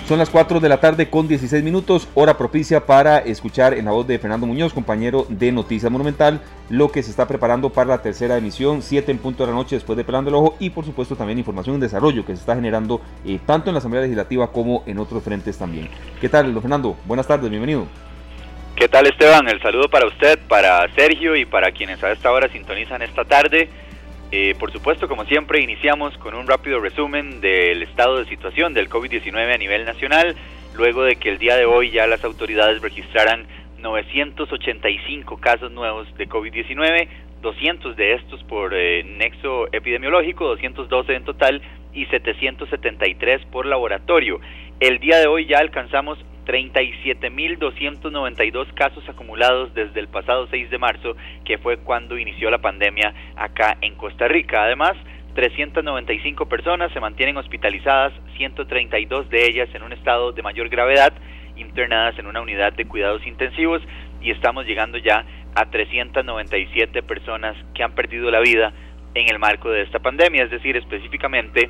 Son las 4 de la tarde con 16 minutos, hora propicia para escuchar en la voz de Fernando Muñoz, compañero de Noticias Monumental, lo que se está preparando para la tercera emisión, 7 en punto de la noche después de Pelando el Ojo y por supuesto también información en desarrollo que se está generando eh, tanto en la Asamblea Legislativa como en otros frentes también. ¿Qué tal, don Fernando? Buenas tardes, bienvenido. ¿Qué tal Esteban? El saludo para usted, para Sergio y para quienes a esta hora sintonizan esta tarde. Eh, por supuesto, como siempre, iniciamos con un rápido resumen del estado de situación del COVID-19 a nivel nacional, luego de que el día de hoy ya las autoridades registraran 985 casos nuevos de COVID-19, 200 de estos por eh, nexo epidemiológico, 212 en total y 773 por laboratorio. El día de hoy ya alcanzamos 37.292 casos acumulados desde el pasado 6 de marzo, que fue cuando inició la pandemia acá en Costa Rica. Además, 395 personas se mantienen hospitalizadas, 132 de ellas en un estado de mayor gravedad, internadas en una unidad de cuidados intensivos y estamos llegando ya a 397 personas que han perdido la vida en el marco de esta pandemia, es decir, específicamente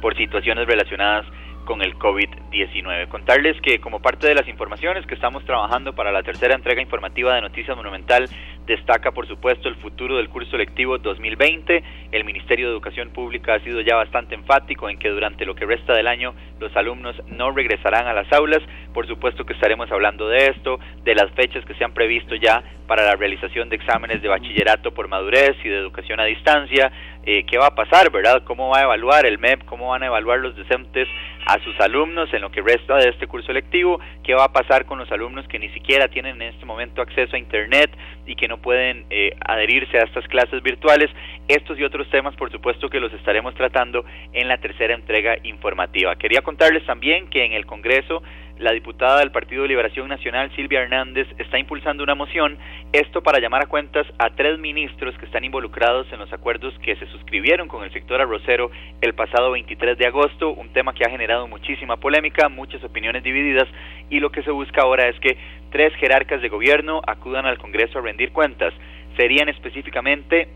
por situaciones relacionadas con el COVID-19. Contarles que como parte de las informaciones que estamos trabajando para la tercera entrega informativa de Noticias Monumental, destaca por supuesto el futuro del curso lectivo 2020. El Ministerio de Educación Pública ha sido ya bastante enfático en que durante lo que resta del año los alumnos no regresarán a las aulas. Por supuesto que estaremos hablando de esto, de las fechas que se han previsto ya para la realización de exámenes de bachillerato por madurez y de educación a distancia, eh, qué va a pasar, ¿verdad? ¿Cómo va a evaluar el MEP? ¿Cómo van a evaluar los docentes a sus alumnos en lo que resta de este curso lectivo? ¿Qué va a pasar con los alumnos que ni siquiera tienen en este momento acceso a Internet y que pueden eh, adherirse a estas clases virtuales? Estos y otros temas, por supuesto, que los estaremos tratando en la tercera entrega informativa. Quería contarles también que en el Congreso la diputada del Partido de Liberación Nacional, Silvia Hernández, está impulsando una moción, esto para llamar a cuentas a tres ministros que están involucrados en los acuerdos que se suscribieron con el sector arrocero el pasado 23 de agosto, un tema que ha generado muchísima polémica, muchas opiniones divididas, y lo que se busca ahora es que tres jerarcas de gobierno acudan al Congreso a rendir cuentas. Serían específicamente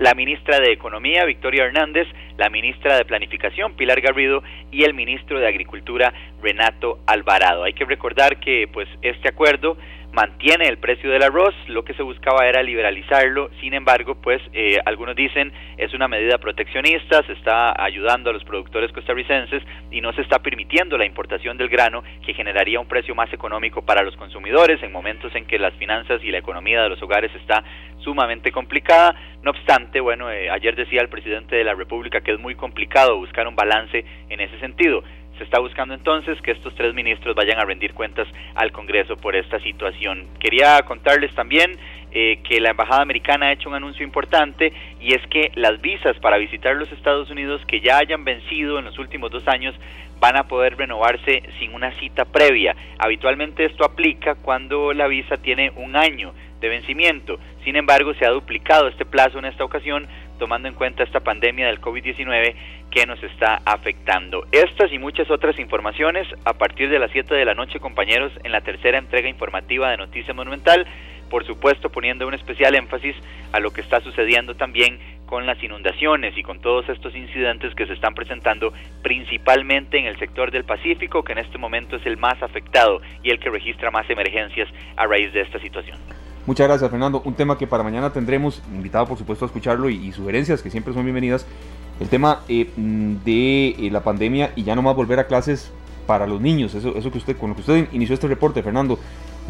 la ministra de Economía, Victoria Hernández, la ministra de Planificación, Pilar Garrido, y el ministro de Agricultura, Renato Alvarado. Hay que recordar que pues este acuerdo mantiene el precio del arroz, lo que se buscaba era liberalizarlo, sin embargo, pues eh, algunos dicen es una medida proteccionista, se está ayudando a los productores costarricenses y no se está permitiendo la importación del grano que generaría un precio más económico para los consumidores en momentos en que las finanzas y la economía de los hogares está sumamente complicada. No obstante, bueno, eh, ayer decía el presidente de la República que es muy complicado buscar un balance en ese sentido. Se está buscando entonces que estos tres ministros vayan a rendir cuentas al Congreso por esta situación. Quería contarles también eh, que la Embajada Americana ha hecho un anuncio importante y es que las visas para visitar los Estados Unidos que ya hayan vencido en los últimos dos años van a poder renovarse sin una cita previa. Habitualmente esto aplica cuando la visa tiene un año de vencimiento. Sin embargo, se ha duplicado este plazo en esta ocasión, tomando en cuenta esta pandemia del COVID-19 que nos está afectando. Estas y muchas otras informaciones a partir de las 7 de la noche, compañeros, en la tercera entrega informativa de Noticia Monumental, por supuesto poniendo un especial énfasis a lo que está sucediendo también con las inundaciones y con todos estos incidentes que se están presentando principalmente en el sector del Pacífico, que en este momento es el más afectado y el que registra más emergencias a raíz de esta situación. Muchas gracias, Fernando. Un tema que para mañana tendremos, invitado por supuesto a escucharlo y, sugerencias que siempre son bienvenidas. El tema eh, mm, de eh, la pandemia y ya no más volver a clases para los niños. Eso, eso que usted, con lo que usted inició este reporte, Fernando.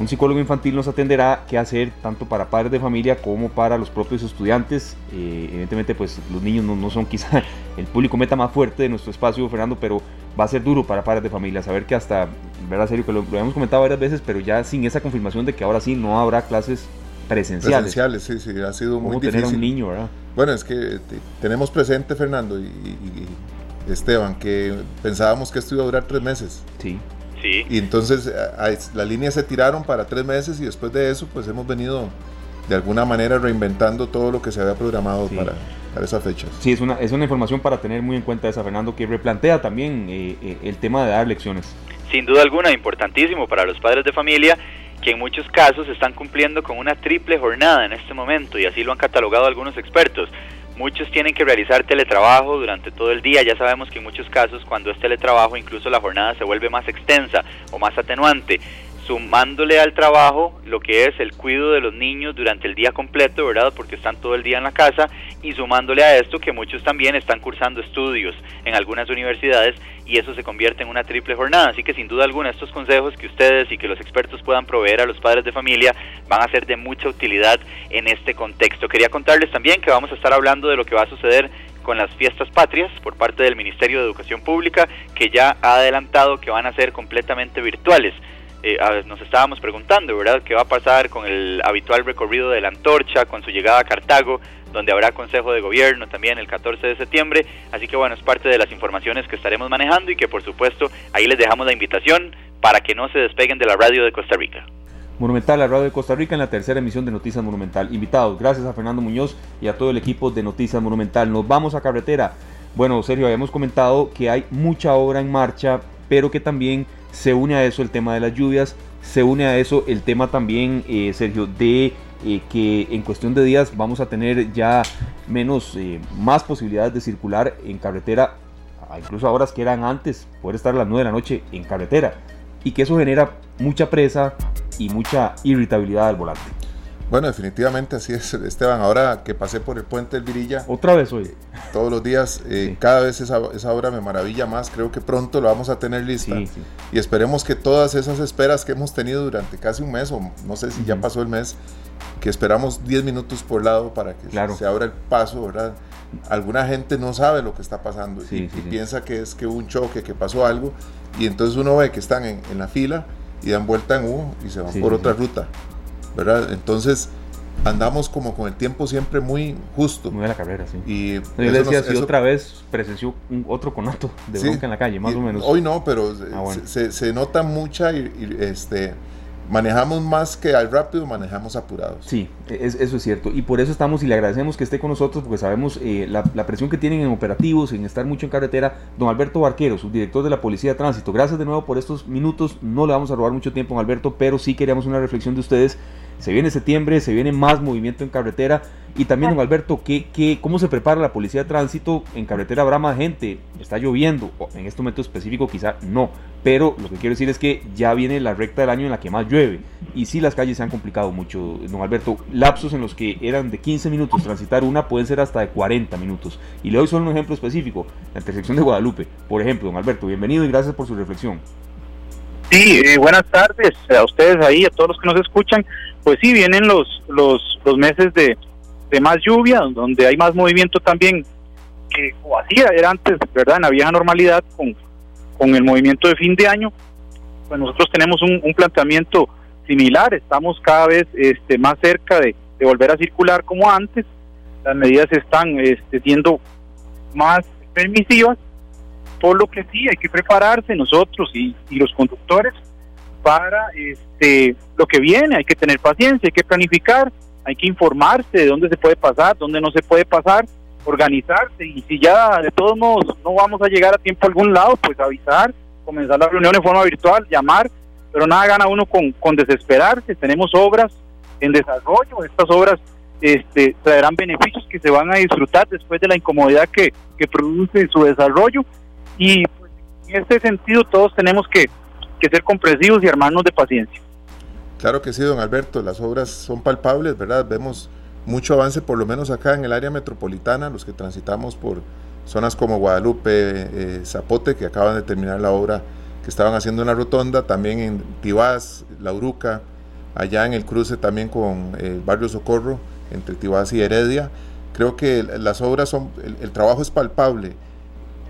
Un psicólogo infantil nos atenderá qué hacer tanto para padres de familia como para los propios estudiantes. Eh, evidentemente, pues los niños no, no, son quizá el público meta más fuerte de nuestro espacio, Fernando, pero va a ser duro para padres de familia. Saber que hasta, verdad, serio, que lo, hemos comentado varias veces, pero ya sin esa confirmación de que ahora sí no habrá clases presenciales. Presenciales, sí, sí, ha sido muy difícil. tener un niño, ¿verdad? Bueno, es que tenemos presente, Fernando y, Esteban, que pensábamos que esto iba a durar tres meses. Sí. Sí. Y entonces las líneas se tiraron para tres meses y después de eso, pues hemos venido de alguna manera reinventando todo lo que se había programado para, para esas fechas. Sí, es una, es una información para tener muy en cuenta esa, Fernando, que replantea también eh, eh, el tema de dar lecciones. Sin duda alguna, importantísimo para los padres de familia que en muchos casos están cumpliendo con una triple jornada en este momento y así lo han catalogado algunos expertos. Muchos tienen que realizar teletrabajo durante todo el día. Ya sabemos que en muchos casos cuando es teletrabajo incluso la jornada se vuelve más extensa o más atenuante sumándole al trabajo lo que es el cuidado de los niños durante el día completo, ¿verdad? Porque están todo el día en la casa y sumándole a esto que muchos también están cursando estudios en algunas universidades y eso se convierte en una triple jornada. Así que sin duda alguna estos consejos que ustedes y que los expertos puedan proveer a los padres de familia van a ser de mucha utilidad en este contexto. Quería contarles también que vamos a estar hablando de lo que va a suceder con las fiestas patrias por parte del Ministerio de Educación Pública, que ya ha adelantado que van a ser completamente virtuales. Eh, nos estábamos preguntando, ¿verdad?, qué va a pasar con el habitual recorrido de la antorcha, con su llegada a Cartago, donde habrá Consejo de Gobierno también el 14 de septiembre. Así que bueno, es parte de las informaciones que estaremos manejando y que por supuesto ahí les dejamos la invitación para que no se despeguen de la radio de Costa Rica. Monumental, la radio de Costa Rica en la tercera emisión de Noticias Monumental. Invitados, gracias a Fernando Muñoz y a todo el equipo de Noticias Monumental. Nos vamos a carretera. Bueno, Sergio, habíamos comentado que hay mucha obra en marcha, pero que también se une a eso el tema de las lluvias, se une a eso el tema también, eh, Sergio, de eh, que en cuestión de días vamos a tener ya menos, eh, más posibilidades de circular en carretera, incluso a horas que eran antes, poder estar a las 9 de la noche en carretera, y que eso genera mucha presa y mucha irritabilidad al volante. Bueno, definitivamente así es, Esteban. Ahora que pasé por el puente del Virilla. Otra vez hoy. Todos los días, eh, cada vez esa, esa, obra me maravilla más. Creo que pronto lo vamos a tener lista. y esperemos que todas esas esperas que hemos tenido durante casi un mes, o no sé si ya pasó el mes, que esperamos 10 minutos por lado para que se abra el paso, ¿verdad? Alguna gente no sabe lo que está pasando y, piensa que es que hubo un choque, que pasó algo, y entonces uno ve que están en, en la fila y dan vuelta en U y se van por otra ruta. ¿Verdad? Entonces andamos como con el tiempo siempre muy justo. Muy a la carrera, sí. Y yo decía, si otra vez presenció un otro conato de bronca en la calle, más o menos. Hoy no, pero ah, se, se, nota mucha y, este manejamos más que al rápido, manejamos apurados. Sí, eso es cierto. Y por eso estamos y le agradecemos que esté con nosotros, porque sabemos eh, la, presión que tienen en operativos, en estar mucho en carretera. Don Alberto Barquero, subdirector de la Policía de Tránsito. Gracias de nuevo por estos minutos. No le vamos a robar mucho tiempo, don Alberto, pero sí queríamos una reflexión de ustedes Se viene septiembre, se viene más movimiento en carretera. Y también, don Alberto, ¿qué, qué, ¿cómo se prepara la policía de tránsito? En carretera habrá más gente, está lloviendo, en este momento específico quizá no, pero lo que quiero decir es que ya viene la recta del año en la que más llueve. Y sí, las calles se han complicado mucho, don Alberto. Lapsos en los que eran de 15 minutos transitar una pueden ser hasta de 40 minutos. Y le doy solo un ejemplo específico, la intersección de Guadalupe. Por ejemplo, don Alberto, bienvenido y gracias por su reflexión. Sí, eh, buenas tardes a ustedes ahí, a todos los que nos escuchan. Pues sí, vienen los, los, los meses de, de más lluvia, donde hay más movimiento también, que o hacía, era antes, ¿verdad? En la vieja normalidad con, con el movimiento de fin de año, pues nosotros tenemos un, planteamiento similar, estamos cada vez este, más cerca de, volver a circular como antes, las medidas están este, siendo más permisivas, por lo que sí hay que prepararse nosotros y, y los conductores para este, lo que viene, hay que tener paciencia, hay que planificar, hay que informarse de dónde se puede pasar, dónde no se puede pasar, organizarse. Y si ya de todos modos no vamos a llegar a tiempo a algún lado, pues avisar, comenzar la reunión en forma virtual, llamar, pero nada gana uno con, con desesperarse, tenemos obras en desarrollo, estas obras este, traerán beneficios que se van a disfrutar después de la incomodidad que, que produce su desarrollo. Y pues, en este sentido todos tenemos que, que ser comprensivos y armarnos de paciencia. Claro que sí, don Alberto, las obras son palpables, ¿verdad? Vemos mucho avance, por lo menos acá en el área metropolitana, los que transitamos por zonas como Guadalupe, eh, Zapote, que acaban de terminar la obra que estaban haciendo en la rotonda, también en Tibás, La Uruca, allá en el cruce también con el eh, barrio Socorro, entre Tibás y Heredia. Creo que las obras son, el, trabajo es palpable.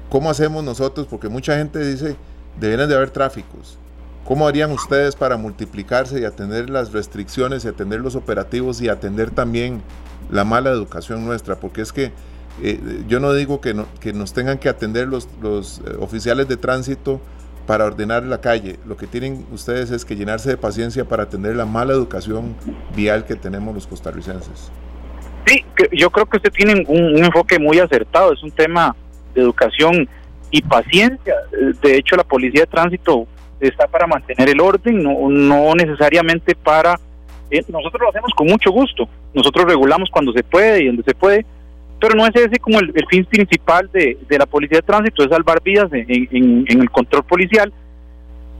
¿Cómo hacemos nosotros? Porque mucha gente dice, deberían de haber tráficos. ¿Cómo harían ustedes para multiplicarse y atender las restricciones y atender los operativos y atender también la mala educación nuestra? Porque es que eh, yo no digo que, que, nos tengan que atender los, los eh, oficiales de tránsito para ordenar la calle. Lo que tienen ustedes es que llenarse de paciencia para atender la mala educación vial que tenemos los costarricenses. Sí, yo creo que usted tiene un enfoque muy acertado. Es un tema de educación y paciencia. De hecho, la policía de tránsito está para mantener el orden, no, no necesariamente para... Eh, nosotros lo hacemos con mucho gusto, nosotros regulamos cuando se puede y donde se puede, pero no es ese como el, fin principal de, la policía de tránsito, es salvar vidas en, el control policial.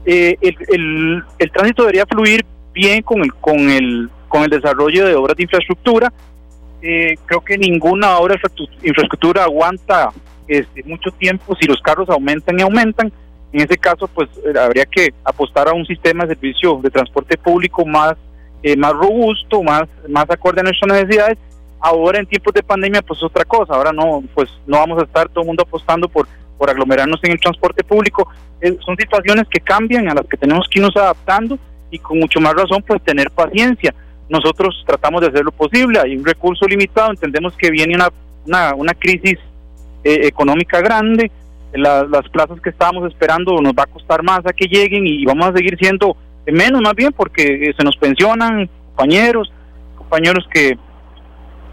Eh, el, el, tránsito debería fluir bien con el, con el, con el desarrollo de obras de infraestructura. Eh, creo que ninguna obra de infraestructura aguanta este, mucho tiempo si los carros aumentan y aumentan. En ese caso, pues eh, habría que apostar a un sistema de servicio de transporte público más, eh, más robusto, más, más acorde a nuestras necesidades. Ahora en tiempos de pandemia, pues otra cosa. Ahora no, pues no vamos a estar todo el mundo apostando por, por aglomerarnos en el transporte público. Eh, son situaciones que cambian, a las que tenemos que irnos adaptando y con mucho más razón, pues tener paciencia. Nosotros tratamos de hacer lo posible. Hay un recurso limitado. Entendemos que viene una, una, una crisis económica grande las plazas que estábamos esperando nos va a costar más a que lleguen y vamos a seguir siendo menos más bien porque eh, se nos pensionan compañeros, compañeros que,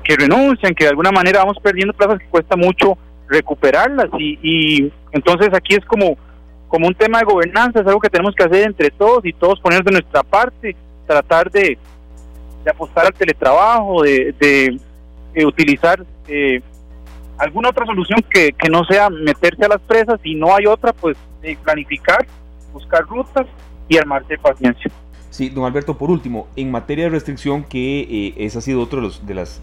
que renuncian, que de alguna manera vamos perdiendo plazas que cuesta mucho recuperarlas y, y entonces aquí es como, como un tema de gobernanza, es algo que tenemos que hacer entre todos y todos poner de nuestra parte, tratar de, de apostar al teletrabajo, de, de, utilizar eh, alguna otra solución que, que no sea meterse a las presas y no hay otra, pues planificar, buscar rutas y armarse de paciencia. Sí, don Alberto, por último, en materia de restricción, que eh, esa ha sido otra de, de, las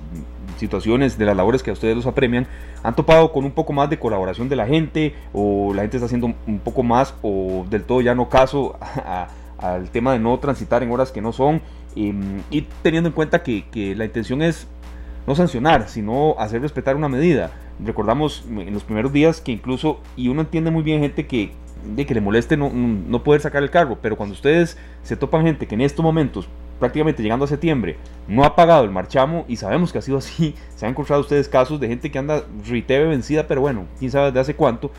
situaciones, de las labores que a ustedes los apremian, ¿han topado con un poco más de colaboración de la gente o la gente está haciendo un poco más o del todo ya no caso al tema de no transitar en horas que no son? Em, y teniendo en cuenta que, que la intención es no sancionar, sino hacer respetar una medida. Recordamos en los primeros días que incluso, y uno entiende muy bien gente que, de que le moleste no, no poder sacar el cargo, pero cuando ustedes se topan gente que en estos momentos, prácticamente llegando a septiembre, no ha pagado el marchamo, y sabemos que ha sido así, se han encontrado ustedes casos de gente que anda riteve vencida, pero bueno, quién sabe de hace cuánto,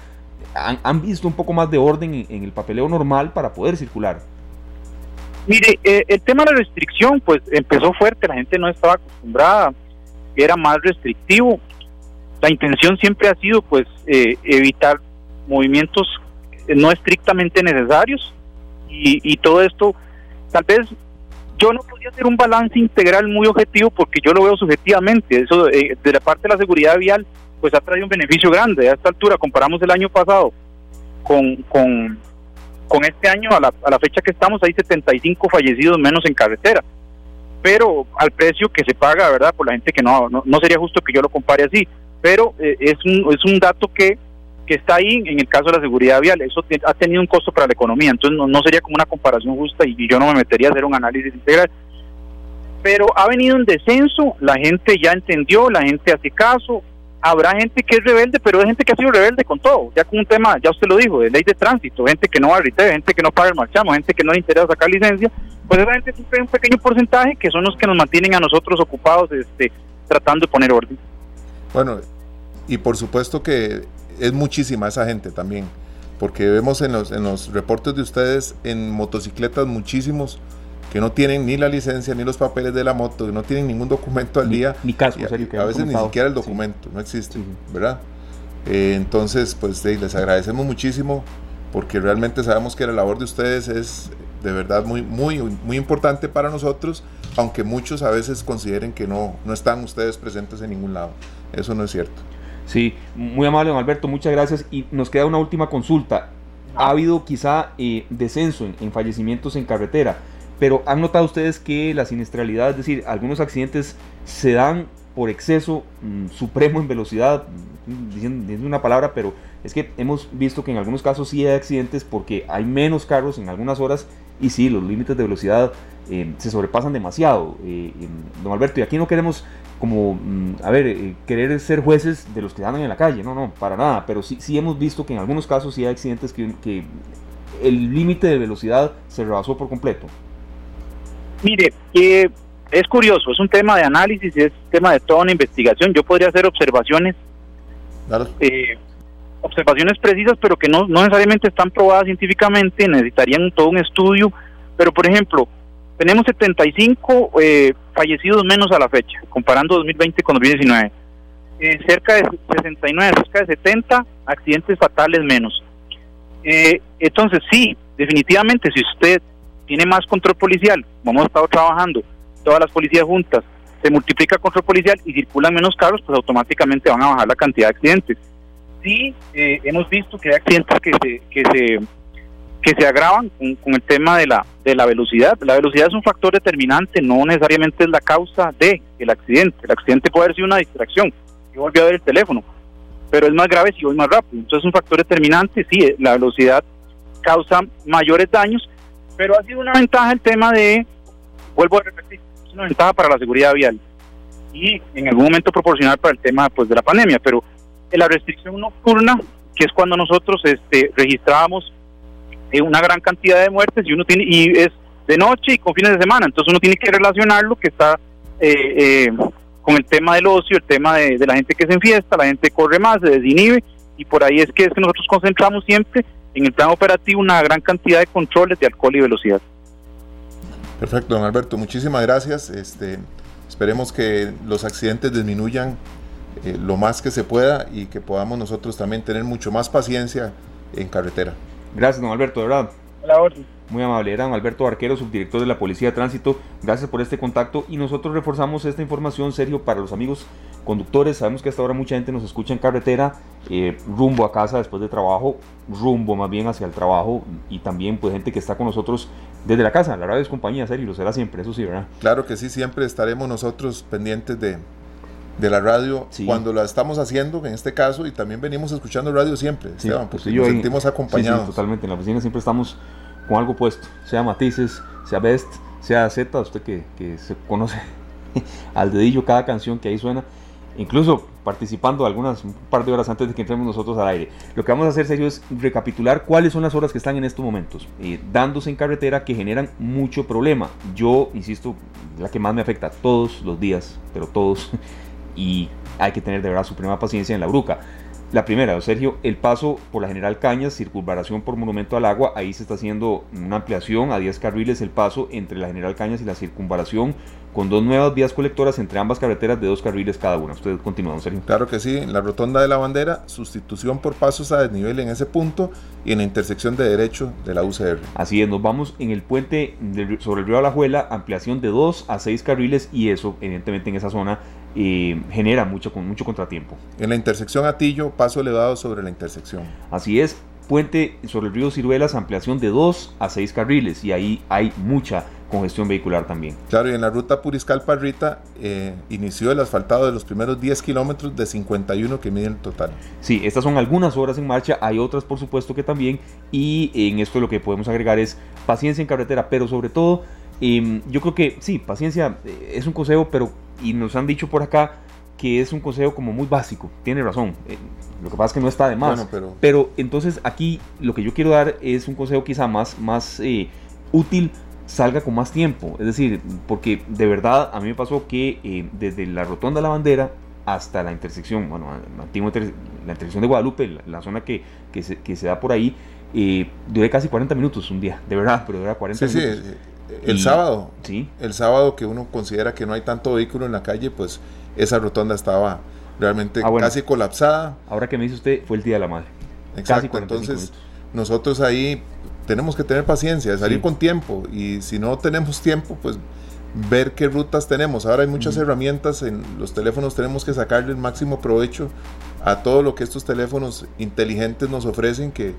han, visto un poco más de orden en, el papeleo normal para poder circular. Mire, eh, el tema de la restricción, pues empezó fuerte, la gente no estaba acostumbrada era más restrictivo. La intención siempre ha sido pues eh, evitar movimientos no estrictamente necesarios y, todo esto tal vez yo no podía hacer un balance integral muy objetivo porque yo lo veo subjetivamente. Eso eh, de la parte de la seguridad vial, pues ha traído un beneficio grande. A esta altura, comparamos el año pasado con, con, este año, a la, a la fecha que estamos, hay 75 fallecidos menos en carretera. Pero al precio que se paga, ¿verdad? Por la gente que no, no, sería justo que yo lo compare así. Pero eh, es, un, es un dato que que está ahí en el caso de la seguridad vial. Eso ha tenido un costo para la economía, entonces no, sería como una comparación justa y, yo no me metería a hacer un análisis integral. Pero ha venido en descenso, la gente ya entendió, la gente hace caso. Habrá gente que es rebelde, pero hay gente que ha sido rebelde con todo, ya con un tema, ya usted lo dijo, de ley de tránsito, gente que no va a gente que no paga el marchamo, gente que no le interesa sacar licencia, pues esa gente es un pequeño porcentaje que son los que nos mantienen a nosotros ocupados este, tratando de poner orden. Bueno, y por supuesto que es muchísima esa gente también, porque vemos en los, en los reportes de ustedes en motocicletas muchísimos que no tienen ni la licencia ni los papeles de la moto, que no tienen ningún documento al día. Ni casco, a, veces ni siquiera el documento, no existe, ¿verdad? Eh, entonces, pues les agradecemos muchísimo porque realmente sabemos que la labor de ustedes es de verdad muy, muy, muy importante para nosotros, aunque muchos a veces consideren que no, no están ustedes presentes en ningún lado. Eso no es cierto. Sí, muy amable, don Alberto, muchas gracias. Y nos queda una última consulta. Ha habido quizá eh, descenso en, fallecimientos en carretera, pero ¿han notado ustedes que la siniestralidad, es decir, algunos accidentes se dan por exceso mm, supremo en velocidad, mm, diciendo, una palabra, pero es que hemos visto que en algunos casos sí hay accidentes porque hay menos carros en algunas horas y sí, los límites de velocidad eh, se sobrepasan demasiado. Eh, don Alberto, y aquí no queremos como, mm, a ver, eh, querer ser jueces de los que andan en la calle, no, no, para nada, pero sí, sí hemos visto que en algunos casos sí hay accidentes que, que el límite de velocidad se rebasó por completo. Mire, es curioso, es un tema de análisis, es un tema de toda una investigación. Yo podría hacer observaciones, eh, observaciones precisas, pero que no, no necesariamente están probadas científicamente, necesitarían todo un estudio. Pero, por ejemplo, tenemos 75 eh, fallecidos menos a la fecha, comparando 2020 con 2019. Eh, cerca de 69, cerca de 70 accidentes fatales menos. Eh, entonces, sí, definitivamente, si usted tiene más control policial, como hemos estado trabajando, todas las policías juntas, se multiplica control policial y circulan menos carros, pues automáticamente van a bajar la cantidad de accidentes. Sí, hemos visto que hay accidentes que se, que se que se agravan con, el tema de la, de la velocidad. La velocidad es un factor determinante, no necesariamente es la causa de el accidente. El accidente puede haber sido una distracción. Yo volví a ver el teléfono, pero es más grave si voy más rápido. Entonces es un factor determinante, sí, eh, la velocidad causa mayores daños, pero ha sido una ventaja el tema de, vuelvo a repetir, es una ventaja para la seguridad vial y en algún momento proporcional para el tema pues de la pandemia, pero la restricción nocturna, que es cuando nosotros este, registrábamos una gran cantidad de muertes y uno tiene y es de noche y con fines de semana, entonces uno tiene que relacionarlo que está eh, eh, con el tema del ocio, el tema de, la gente que se enfiesta, la gente corre más, se desinhibe y por ahí es que es que nosotros concentramos siempre en el plan operativo una gran cantidad de controles de alcohol y velocidad. Perfecto, don Alberto, muchísimas gracias. Este, esperemos que los accidentes disminuyan eh, lo más que se pueda y que podamos nosotros también tener mucho más paciencia en carretera. Gracias, don Alberto, de verdad. La orden. Muy amable, era don Alberto Arquero, subdirector de la Policía de Tránsito. Gracias por este contacto y nosotros reforzamos esta información, Sergio, para los amigos conductores. Sabemos que hasta ahora mucha gente nos escucha en carretera, eh, rumbo a casa después de trabajo, rumbo más bien hacia el trabajo y también pues gente que está con nosotros desde la casa. La radio es compañía, Sergio, lo será siempre, eso sí, ¿verdad? Claro que sí, siempre estaremos nosotros pendientes de, de la radio cuando la estamos haciendo, en este caso, y también venimos escuchando radio siempre, sí, Esteban, porque nos sentimos acompañados. totalmente, en la oficina siempre estamos con algo puesto, sea matices, sea best, sea Z, usted que, que se conoce al dedillo cada canción que ahí suena, incluso participando algunas un par de horas antes de que entremos nosotros al aire. Lo que vamos a hacer, Sergio, es recapitular cuáles son las horas que están en estos momentos, eh, dándose en carretera que generan mucho problema. Yo, insisto, la que más me afecta todos los días, pero todos y hay que tener de verdad suprema paciencia en la bruca. La primera, Sergio, el paso por la General Cañas, circunvalación por Monumento al Agua, ahí se está haciendo una ampliación a 10 carriles el paso entre la General Cañas y la circunvalación, con dos nuevas vías colectoras entre ambas carreteras de dos carriles cada una. Usted continúa, Sergio. Claro que sí, en la rotonda de la bandera, sustitución por pasos a desnivel en ese punto y en la intersección de derecho de la UCR. Así es, nos vamos en el puente sobre el río Alajuela, ampliación de dos a seis carriles y eso, evidentemente, en esa zona eh, genera mucho, mucho contratiempo. En la intersección Atillo, paso elevado sobre la intersección. Así es, puente sobre el río Ciruelas, ampliación de 2 a 6 carriles y ahí hay mucha congestión vehicular también. Claro, y en la ruta Puriscal-Parrita eh, inició el asfaltado de los primeros 10 kilómetros de 51 que mide el total. Sí, estas son algunas horas en marcha, hay otras por supuesto que también, y en esto lo que podemos agregar es paciencia en carretera, pero sobre todo, em, yo creo que sí, paciencia eh, es un consejo, pero y nos han dicho por acá que es un consejo como muy básico, tiene razón, eh, lo que pasa es que no está de más, pero... entonces aquí lo que yo quiero dar es un consejo quizá más, más eh, útil, salga con más tiempo, es decir, porque de verdad a mí me pasó que eh, desde la rotonda de la bandera hasta la intersección, bueno, la, intersección de Guadalupe, la, zona que, que, se, que, se, da por ahí, duré casi 40 minutos un día, de verdad, pero dura 40 minutos. Sí, el sábado, ¿sí? el sábado que uno considera que no hay tanto vehículo en la calle, pues esa rotonda estaba realmente ah, casi colapsada. Ahora que me dice usted, fue el Día de la Madre. Exacto, entonces nosotros ahí tenemos que tener paciencia, salir con tiempo y si no tenemos tiempo, pues ver qué rutas tenemos. Ahora hay muchas herramientas en los teléfonos, tenemos que sacarle el máximo provecho a todo lo que estos teléfonos inteligentes nos ofrecen que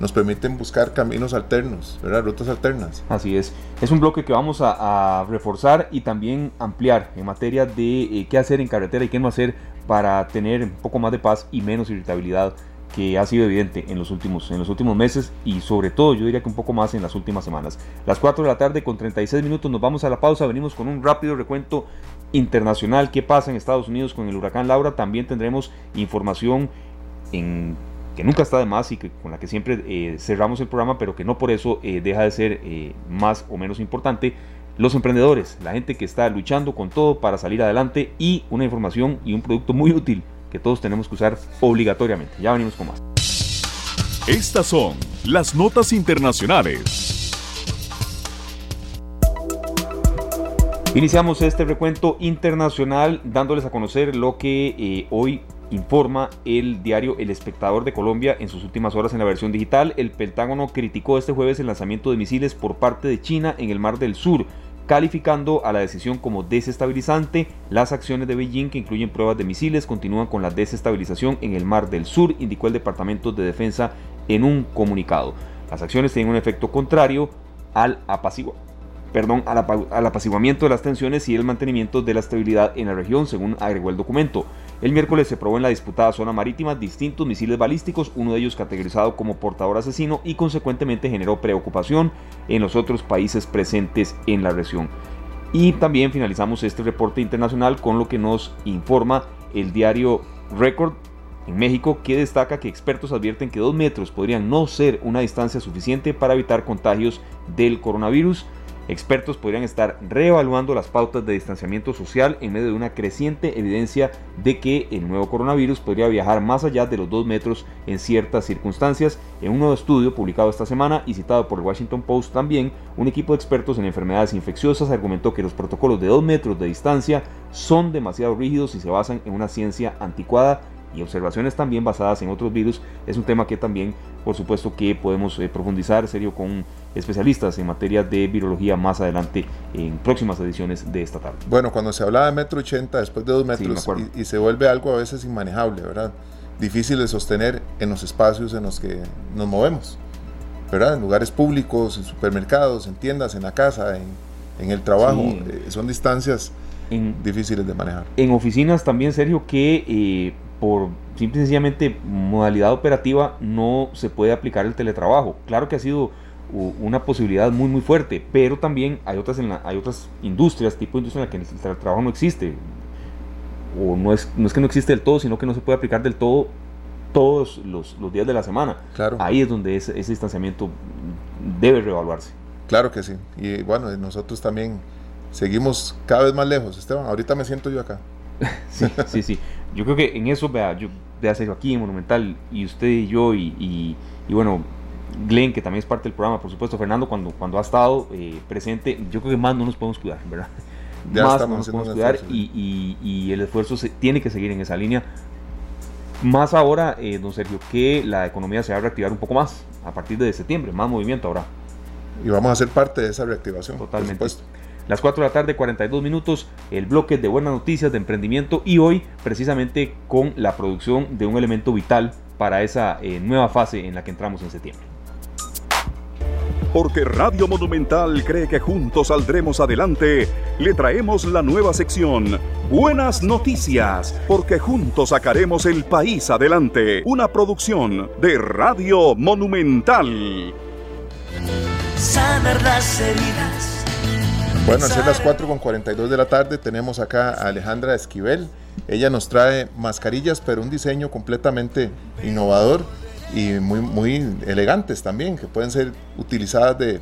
nos permiten buscar caminos alternos, ¿verdad? rutas alternas. Así es. Es un bloque que vamos a, reforzar y también ampliar en materia de eh, qué hacer en carretera y qué no hacer para tener un poco más de paz y menos irritabilidad que ha sido evidente en los últimos en los últimos meses y sobre todo yo diría que un poco más en las últimas semanas. Las 4 de la tarde con 36 minutos nos vamos a la pausa, venimos con un rápido recuento internacional qué pasa en Estados Unidos con el huracán Laura, también tendremos información en que nunca está de más y que, con la que siempre eh, cerramos el programa, pero que no por eso eh, deja de ser eh, más o menos importante. Los emprendedores, la gente que está luchando con todo para salir adelante y una información y un producto muy útil que todos tenemos que usar obligatoriamente. Ya venimos con más. Estas son las notas internacionales. Iniciamos este recuento internacional dándoles a conocer lo que hoy informa el diario El Espectador de Colombia en sus últimas horas en la versión digital. El Pentágono criticó este jueves el lanzamiento de misiles por parte de China en el Mar del Sur, calificando a la decisión como desestabilizante. Las acciones de Beijing, que incluyen pruebas de misiles, continúan con la desestabilización en el Mar del Sur, indicó el Departamento de Defensa en un comunicado. Las acciones tienen un efecto contrario al apaciguamiento perdón, al, apaciguamiento de las tensiones y el mantenimiento de la estabilidad en la región, según agregó el documento. El miércoles se probó en la disputada zona marítima distintos misiles balísticos, uno de ellos categorizado como portador asesino y consecuentemente generó preocupación en los otros países presentes en la región. Y también finalizamos este reporte internacional con lo que nos informa el diario Record en México, que destaca que expertos advierten que dos metros podrían no ser una distancia suficiente para evitar contagios del coronavirus. Expertos podrían estar reevaluando las pautas de distanciamiento social en medio de una creciente evidencia de que el nuevo coronavirus podría viajar más allá de los 2 metros en ciertas circunstancias. En un nuevo estudio publicado esta semana y citado por el Washington Post también, un equipo de expertos en enfermedades infecciosas argumentó que los protocolos de 2 metros de distancia son demasiado rígidos y se basan en una ciencia anticuada y observaciones también basadas en otros virus es un tema que también por supuesto que podemos eh, profundizar serio con especialistas en materia de virología más adelante en próximas ediciones de esta tarde. Bueno, cuando se hablaba de metro 80 después de dos metros y, se vuelve algo a veces inmanejable, ¿verdad? Difícil de sostener en los espacios en los que nos movemos, ¿verdad? En lugares públicos, en supermercados, en tiendas, en la casa, en, el trabajo. Eh, son distancias difíciles de manejar. En oficinas también, Sergio, que eh, por simple y sencillamente modalidad operativa no se puede aplicar el teletrabajo. Claro que ha sido una posibilidad muy muy fuerte, pero también hay otras en la, hay otras industrias, tipo de industria en la que el teletrabajo no existe. O no es, no es que no existe del todo, sino que no se puede aplicar del todo todos los, los días de la semana. Claro. Ahí es donde ese, ese distanciamiento debe reevaluarse. Claro que sí. Y bueno, nosotros también seguimos cada vez más lejos, Esteban. Ahorita me siento yo acá. sí, sí, sí. Yo creo que en eso, vea, yo de hacerlo aquí en Monumental y usted y yo y, y, bueno, Glenn, que también es parte del programa, por supuesto, Fernando, cuando, cuando ha estado eh, presente, yo creo que más no nos podemos cuidar, ¿verdad? más no nos podemos cuidar y, y, el esfuerzo se, tiene que seguir en esa línea. Más ahora, eh, don Sergio, que la economía se va a reactivar un poco más a partir de septiembre, más movimiento ahora. Y vamos a ser parte de esa reactivación. Totalmente. Las 4 de la tarde, 42 minutos, el bloque de buenas noticias de emprendimiento y hoy precisamente con la producción de un elemento vital para esa eh, nueva fase en la que entramos en septiembre. Porque Radio Monumental cree que juntos saldremos adelante, le traemos la nueva sección Buenas Noticias, porque juntos sacaremos el país adelante. Una producción de Radio Monumental. Sanar las heridas bueno, a ser las 4 con 42 de la tarde tenemos acá a Alejandra Esquivel. Ella nos trae mascarillas, pero un diseño completamente innovador y muy, muy elegantes también, que pueden ser utilizadas de,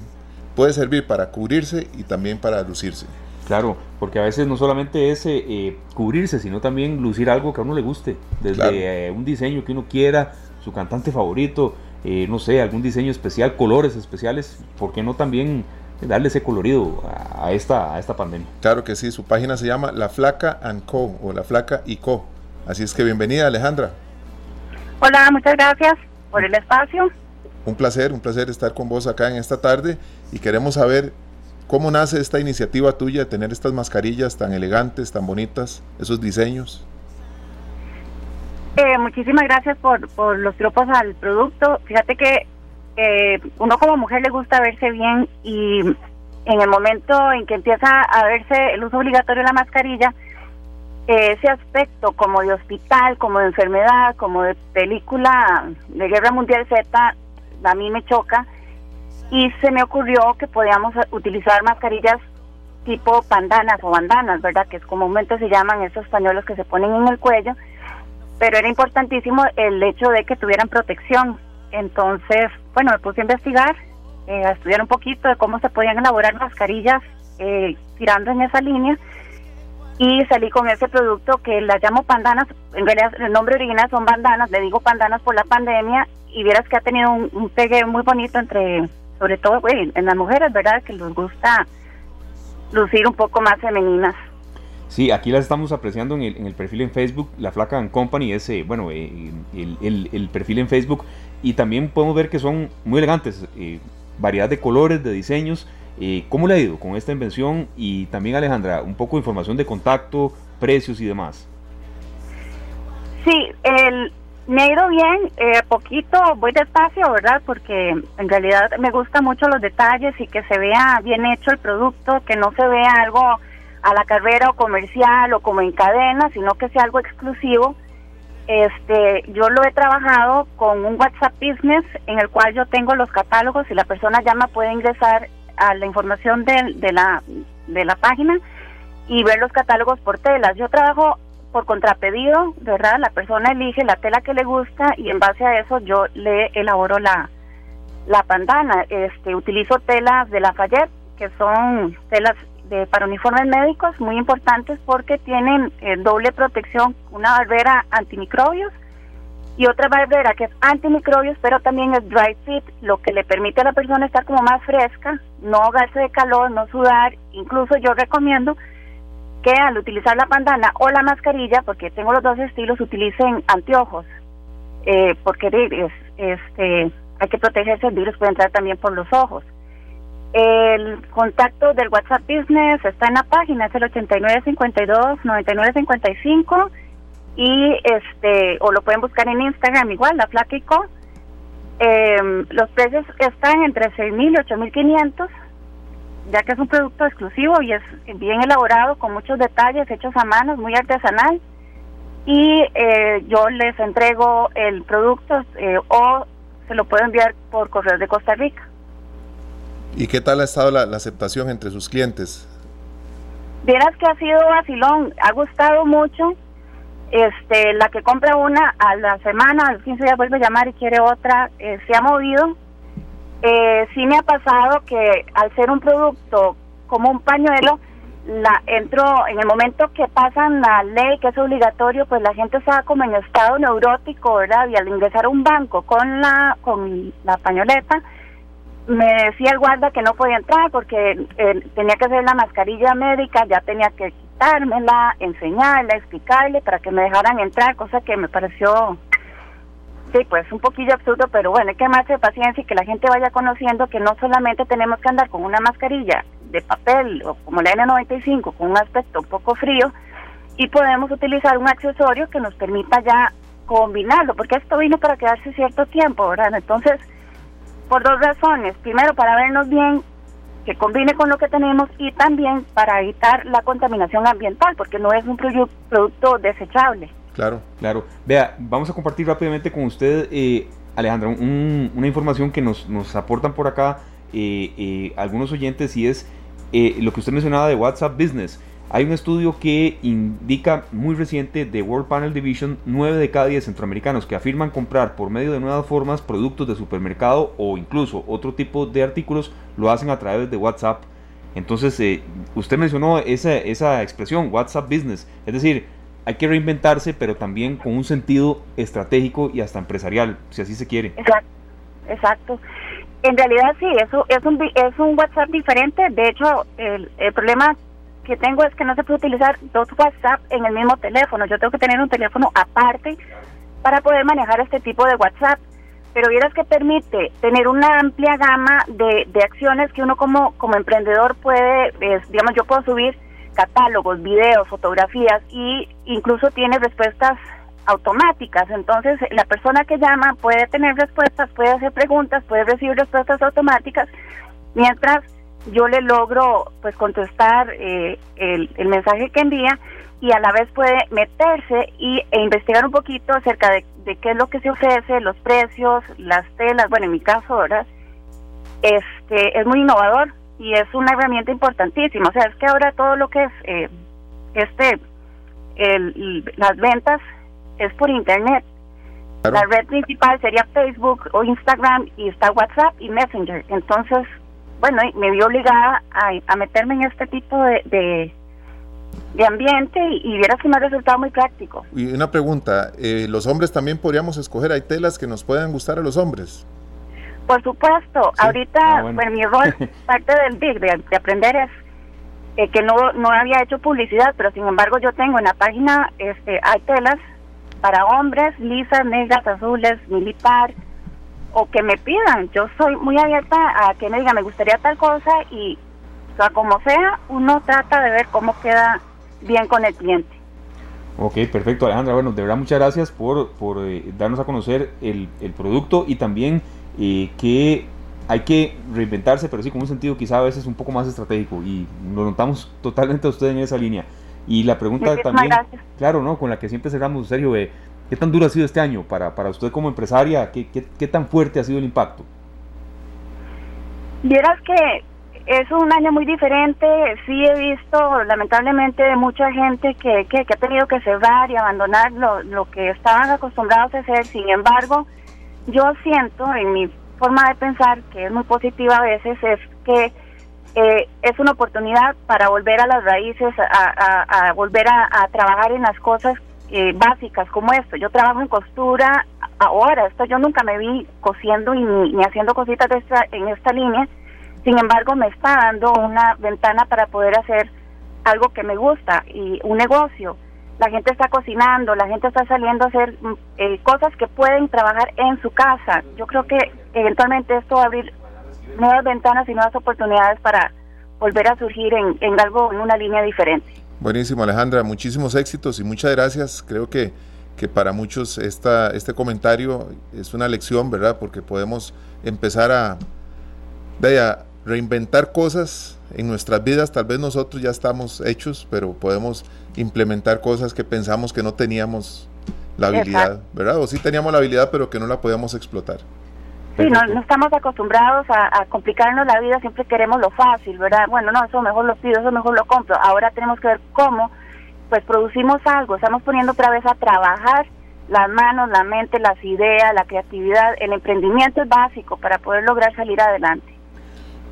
puede servir para cubrirse y también para lucirse. Claro, porque a veces no solamente es eh, eh, cubrirse, sino también lucir algo que a uno le guste, desde eh, un diseño que uno quiera, su cantante favorito, no sé, algún diseño especial, colores especiales, ¿por qué no también darle ese colorido a, esta, a esta pandemia. Claro que sí, su página se llama La Flaca Co o La Flaca y Co. Así es que bienvenida Alejandra. Hola, muchas gracias por el espacio. Un placer, un placer estar con vos acá en esta tarde y queremos saber cómo nace esta iniciativa tuya de tener estas mascarillas tan elegantes, tan bonitas, esos diseños. Eh, muchísimas gracias por, por los grupos al producto. Fíjate que eh, uno como mujer le gusta verse bien y en el momento en que empieza a verse el uso obligatorio de la mascarilla, ese aspecto como de hospital, como de enfermedad, como de película de Guerra Mundial Z, a mí me choca y se me ocurrió que podíamos utilizar mascarillas tipo pandanas o bandanas, ¿verdad? Que es comúnmente se llaman esos pañuelos que se ponen en el cuello, pero era importantísimo el hecho de que tuvieran protección. Entonces, bueno, me puse a investigar, eh, a estudiar un poquito de cómo se podían elaborar mascarillas eh, tirando en esa línea y salí con ese producto que las llamo pandanas, en realidad el nombre original son bandanas, le digo pandanas por la pandemia y vieras que ha tenido un, pegue muy bonito entre, sobre todo en las mujeres, ¿verdad? Que les gusta lucir un poco más femeninas. Sí, aquí las estamos apreciando en el, en el perfil en Facebook, la Flaca and Company, ese, bueno, eh, el, el, el, perfil en Facebook y también podemos ver que son muy elegantes, eh, variedad de colores, de diseños. Eh, ¿Cómo le ha ido con esta invención? Y también Alejandra, un poco de información de contacto, precios y demás. Sí, el, me ha ido bien, eh, poquito, voy despacio, ¿verdad? Porque en realidad me gustan mucho los detalles y que se vea bien hecho el producto, que no se vea algo a la carrera o comercial o como en cadena, sino que sea algo exclusivo este, yo lo he trabajado con un WhatsApp Business en el cual yo tengo los catálogos y la persona llama puede ingresar a la información de, la de la página y ver los catálogos por telas. Yo trabajo por contrapedido, ¿verdad? La persona elige la tela que le gusta y en base a eso yo le elaboro la la pandana. Este, utilizo telas de Lafayette, que son telas para uniformes médicos muy importantes porque tienen eh, doble protección, una barbera antimicrobios y otra barbera que es antimicrobios, pero también es dry fit, lo que le permite a la persona estar como más fresca, no ahogarse de calor, no sudar. Incluso yo recomiendo que al utilizar la bandana o la mascarilla, porque tengo los dos estilos, utilicen anteojos, eh, porque es, este, hay que protegerse, el virus puede entrar también por los ojos. El contacto del WhatsApp Business está en la página, es el 8952-9955 y este, o lo pueden buscar en Instagram igual, la Flaquico. Eh, los precios están entre 6.000 y 8.500, ya que es un producto exclusivo y es bien elaborado, con muchos detalles, hechos a mano, muy artesanal. Y eh, yo les entrego el producto eh, o se lo puedo enviar por correo de Costa Rica. ¿Y qué tal ha estado la, aceptación entre sus clientes? Vieras que ha sido vacilón, ha gustado mucho. Este, la que compra una a la semana, al 15 días vuelve a llamar y quiere otra, eh, se ha movido. Eh, sí me ha pasado que al ser un producto como un pañuelo, la entró en el momento que pasan la ley que es obligatorio pues la gente estaba como en estado neurótico verdad y al ingresar a un banco con la con la pañoleta me decía el guarda que no podía entrar porque eh, tenía que hacer la mascarilla médica ya tenía que quitármela enseñarla explicarle para que me dejaran entrar cosa que me pareció sí pues un poquillo absurdo pero bueno hay que más de paciencia y que la gente vaya conociendo que no solamente tenemos que andar con una mascarilla de papel o como la N95 con un aspecto un poco frío y podemos utilizar un accesorio que nos permita ya combinarlo, porque esto vino para quedarse cierto tiempo, ¿verdad? Entonces, por dos razones. Primero, para vernos bien, que combine con lo que tenemos y también para evitar la contaminación ambiental, porque no es un producto desechable. Claro, claro. Vea, vamos a compartir rápidamente con usted, eh, Alejandra, una información que nos, nos aportan por acá eh, eh, algunos oyentes y es eh, lo que usted mencionaba de WhatsApp Business. Hay un estudio que indica muy reciente de World Panel Division, 9 de cada 10 centroamericanos que afirman comprar por medio de nuevas formas productos de supermercado o incluso otro tipo de artículos lo hacen a través de WhatsApp. Entonces, eh, usted mencionó esa, esa expresión, WhatsApp Business. Es decir, hay que reinventarse, pero también con un sentido estratégico y hasta empresarial, si así se quiere. Exacto. Exacto. En realidad sí, eso es un es un WhatsApp diferente. De hecho, el, el problema que tengo es que no se puede utilizar dos WhatsApp en el mismo teléfono. Yo tengo que tener un teléfono aparte para poder manejar este tipo de WhatsApp. Pero vieras que permite tener una amplia gama de, de acciones que uno como, como emprendedor puede, digamos, yo puedo subir catálogos, videos, fotografías y incluso tiene respuestas automáticas. Entonces, la persona que llama puede tener respuestas, puede hacer preguntas, puede recibir respuestas automáticas, mientras yo le logro pues contestar eh, el, el, mensaje que envía y a la vez puede meterse y, e investigar un poquito acerca de, de, qué es lo que se ofrece, los precios, las telas, bueno, en mi caso, ¿verdad? Este, es muy innovador y es una herramienta importantísima. O sea, es que ahora todo lo que es eh, este, el, las ventas es por internet. La red principal sería Facebook o Instagram y está WhatsApp y Messenger. Entonces, bueno, me vi obligada a, meterme en este tipo de, de, ambiente y, y que me ha resultado muy práctico. Y una pregunta, eh, ¿los hombres también podríamos escoger? ¿Hay telas que nos puedan gustar a los hombres? Por supuesto, ahorita, ah, bueno. mi rol, parte del BIG, de, aprender es eh, que no, no había hecho publicidad, pero sin embargo yo tengo en la página, este, hay telas para hombres, lisas, negras, azules, militar, o que me pidan. Yo soy muy abierta a que me digan, me gustaría tal cosa y, o sea, como sea, uno trata de ver cómo queda bien con el cliente. Ok, perfecto, Alejandra. Bueno, de verdad, muchas gracias por, por eh, darnos a conocer el, el producto y también eh, que hay que reinventarse, pero sí con un sentido quizá a veces un poco más estratégico y nos notamos totalmente a usted en esa línea. Y la pregunta también, claro, ¿no? Con la que siempre cerramos, Sergio, ¿qué tan duro ha sido este año para, para usted como empresaria? ¿Qué, qué, tan fuerte ha sido el impacto? Vieras que es un año muy diferente, sí he visto lamentablemente mucha gente que, que, ha tenido que cerrar y abandonar lo, lo que estaban acostumbrados a hacer, sin embargo, yo siento en mi forma de pensar, que es muy positiva a veces, es que eh, es una oportunidad para volver a las raíces, a, volver a, trabajar en las cosas eh, básicas como esto. Yo trabajo en costura ahora, esto yo nunca me vi cosiendo y ni, haciendo cositas de esta, en esta línea. Sin embargo, me está dando una ventana para poder hacer algo que me gusta y un negocio. La gente está cocinando, la gente está saliendo a hacer mm, eh, cosas que pueden trabajar en su casa. Yo creo que eventualmente esto va a abrir nuevas ventanas y nuevas oportunidades para volver a surgir en, en algo, en una línea diferente. Buenísimo, Alejandra. Muchísimos éxitos y muchas gracias. Creo que, que para muchos esta, este comentario es una lección, ¿verdad? Porque podemos empezar a, a reinventar cosas en nuestras vidas. Tal vez nosotros ya estamos hechos, pero podemos implementar cosas que pensamos que no teníamos la habilidad, ¿verdad? O sí teníamos la habilidad, pero que no la podíamos explotar. Sí, no, estamos acostumbrados a, complicarnos la vida, siempre queremos lo fácil, ¿verdad? Bueno, no, eso mejor lo pido, eso mejor lo compro. Ahora tenemos que ver cómo, pues producimos algo, estamos poniendo otra vez a trabajar las manos, la mente, las ideas, la creatividad, el emprendimiento es básico para poder lograr salir adelante.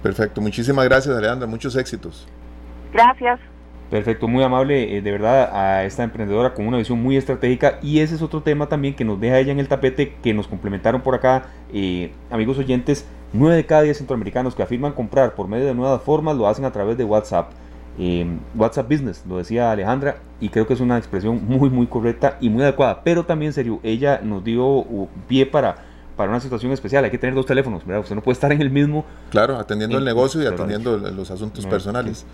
Perfecto, muchísimas gracias Alejandra, muchos éxitos. Gracias. Perfecto, muy amable, eh, de verdad, a esta emprendedora con una visión muy estratégica y ese es otro tema también que nos deja ella en el tapete, que nos complementaron por acá, eh, amigos oyentes, 9 de cada 10 centroamericanos que afirman comprar por medio de nuevas formas lo hacen a través de WhatsApp. Eh, WhatsApp Business, lo decía Alejandra, y creo que es una expresión muy, muy correcta y muy adecuada, pero también, serio, ella nos dio pie para para una situación especial hay que tener dos teléfonos, ¿verdad? Usted no puede estar en el mismo. Claro, atendiendo el negocio y atendiendo los asuntos personales.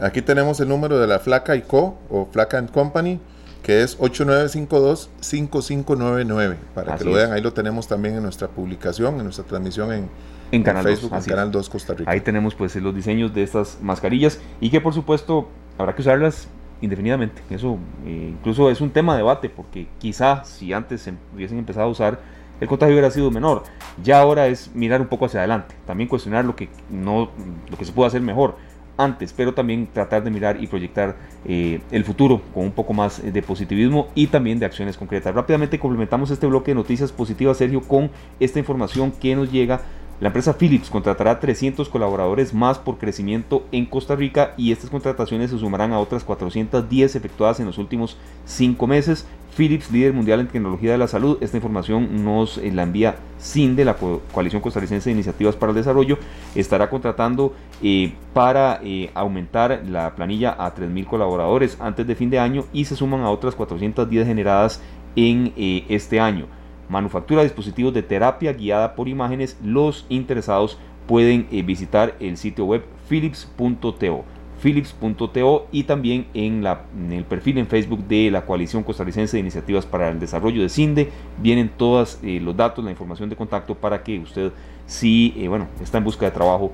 Aquí tenemos el número de la Flaca y Co. o Flaca and Company, que es 8952-5599. Para que lo vean, ahí lo tenemos también en nuestra publicación, en nuestra transmisión en, en Canal Facebook, 2, en Canal 2 Costa Rica. Ahí tenemos pues los diseños de estas mascarillas y que por supuesto habrá que usarlas indefinidamente. Eso eh, incluso es un tema de debate porque quizá si antes hubiesen empezado a usar el contagio hubiera sido menor. Ya ahora es mirar un poco hacia adelante, también cuestionar lo que, no, lo que se puede hacer mejor antes, pero también tratar de mirar y proyectar eh, el futuro con un poco más de positivismo y también de acciones concretas. Rápidamente complementamos este bloque de noticias positivas, Sergio, con esta información que nos llega la empresa Philips contratará 300 colaboradores más por crecimiento en Costa Rica y estas contrataciones se sumarán a otras 410 efectuadas en los últimos cinco meses. Philips, líder mundial en tecnología de la salud, esta información nos eh, la envía CINDE, la Coalición Costarricense de Iniciativas para el Desarrollo, estará contratando eh, para eh, aumentar la planilla a 3.000 colaboradores antes de fin de año y se suman a otras 410 generadas en este año. Manufactura de dispositivos de terapia guiada por imágenes, los interesados pueden visitar el sitio web philips.to philips.to y también en, la, en, el perfil en Facebook de la Coalición Costarricense de Iniciativas para el Desarrollo de CINDE. Vienen todos eh, los datos, la información de contacto para que usted, si eh, bueno, está en busca de trabajo,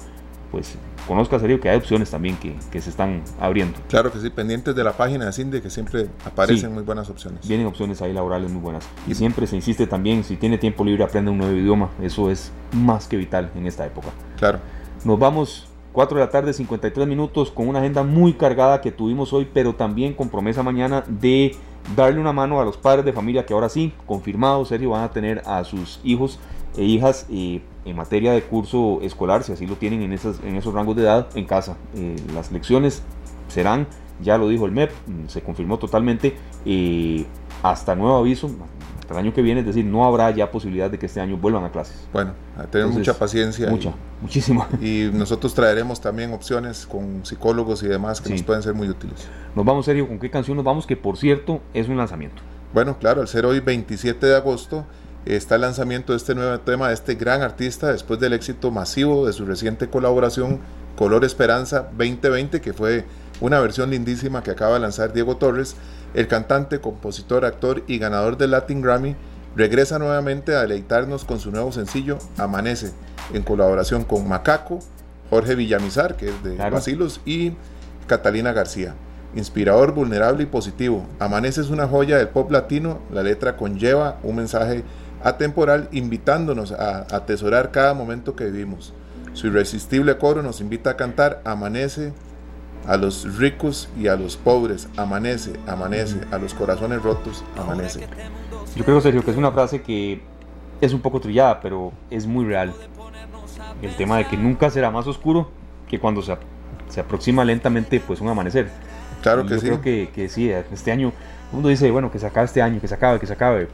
pues conozca serio que hay opciones también que, que, se están abriendo. Claro que sí, pendientes de la página de CINDE que siempre aparecen muy buenas opciones. Vienen opciones ahí laborales muy buenas. Y siempre se insiste también, si tiene tiempo libre, aprende un nuevo idioma. Eso es más que vital en esta época. Claro. Nos vamos 4 de la tarde, 53 minutos, con una agenda muy cargada que tuvimos hoy, pero también con promesa mañana de darle una mano a los padres de familia que ahora sí, confirmado, serio, van a tener a sus hijos e hijas eh, en materia de curso escolar, si así lo tienen en, esas, en esos rangos de edad, en casa. Eh, las lecciones serán, ya lo dijo el MEP, mm, se confirmó totalmente, eh, hasta nuevo aviso, hasta el año que viene, es decir, no habrá ya posibilidad de que este año vuelvan a clases. Bueno, tener mucha paciencia. Mucha, muchísima. Y nosotros traeremos también opciones con psicólogos y demás que nos pueden ser muy útiles. Nos vamos, serio, ¿con qué canción nos vamos? Que por cierto es un lanzamiento. Bueno, claro, al ser hoy 27 de agosto, está el lanzamiento de este nuevo tema de este gran artista después del éxito masivo de su reciente colaboración Color Esperanza 2020, que fue una versión lindísima que acaba de lanzar Diego Torres. El cantante, compositor, actor y ganador del Latin Grammy regresa nuevamente a deleitarnos con su nuevo sencillo Amanece, en colaboración con Macaco, Jorge Villamizar, que es de Basilos, y Catalina García. Inspirador, vulnerable y positivo. Amanece es una joya del pop latino. La letra conlleva un mensaje atemporal invitándonos a atesorar cada momento que vivimos. Su irresistible coro nos invita a cantar Amanece a los ricos y a los pobres, amanece, amanece, a los corazones rotos, amanece. Yo creo, Sergio, que es una frase que es un poco trillada, pero es muy real. El tema de que nunca será más oscuro que cuando se, se aproxima lentamente pues un amanecer. Claro que yo sí. creo que, que sí, este año, el mundo dice, bueno, que se acabe este año, que se acabe, que se acabe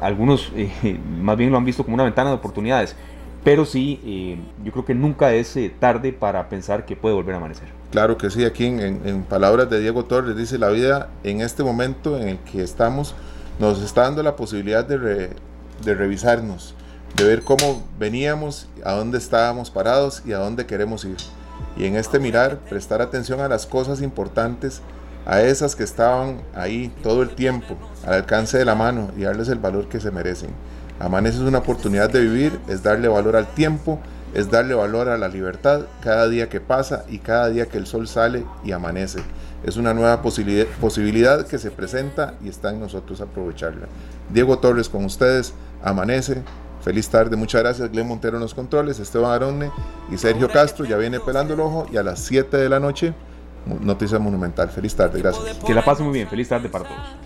algunos eh, más bien lo han visto como una ventana de oportunidades, pero sí, eh, yo creo que nunca es eh, tarde para pensar que puede volver a amanecer. Claro que sí, aquí en, palabras de Diego Torres dice, la vida en este momento en el que estamos nos está dando la posibilidad de, revisarnos, de ver cómo veníamos, a dónde estábamos parados y a dónde queremos ir. Y en este mirar, prestar atención a las cosas importantes a esas que estaban ahí todo el tiempo, al alcance de la mano y darles el valor que se merecen. Amanece es una oportunidad de vivir, es darle valor al tiempo, es darle valor a la libertad cada día que pasa y cada día que el sol sale y amanece. Es una nueva posibilidad, posibilidad que se presenta y está en nosotros aprovecharla. Diego Torres con ustedes, amanece. Feliz tarde, muchas gracias. Glenn Montero en los controles, Esteban Aronne y Sergio Castro ya viene pelando el ojo y a las 7 de la noche Noticia Monumental. Feliz tarde, gracias. Que la pasen muy bien, feliz tarde para todos.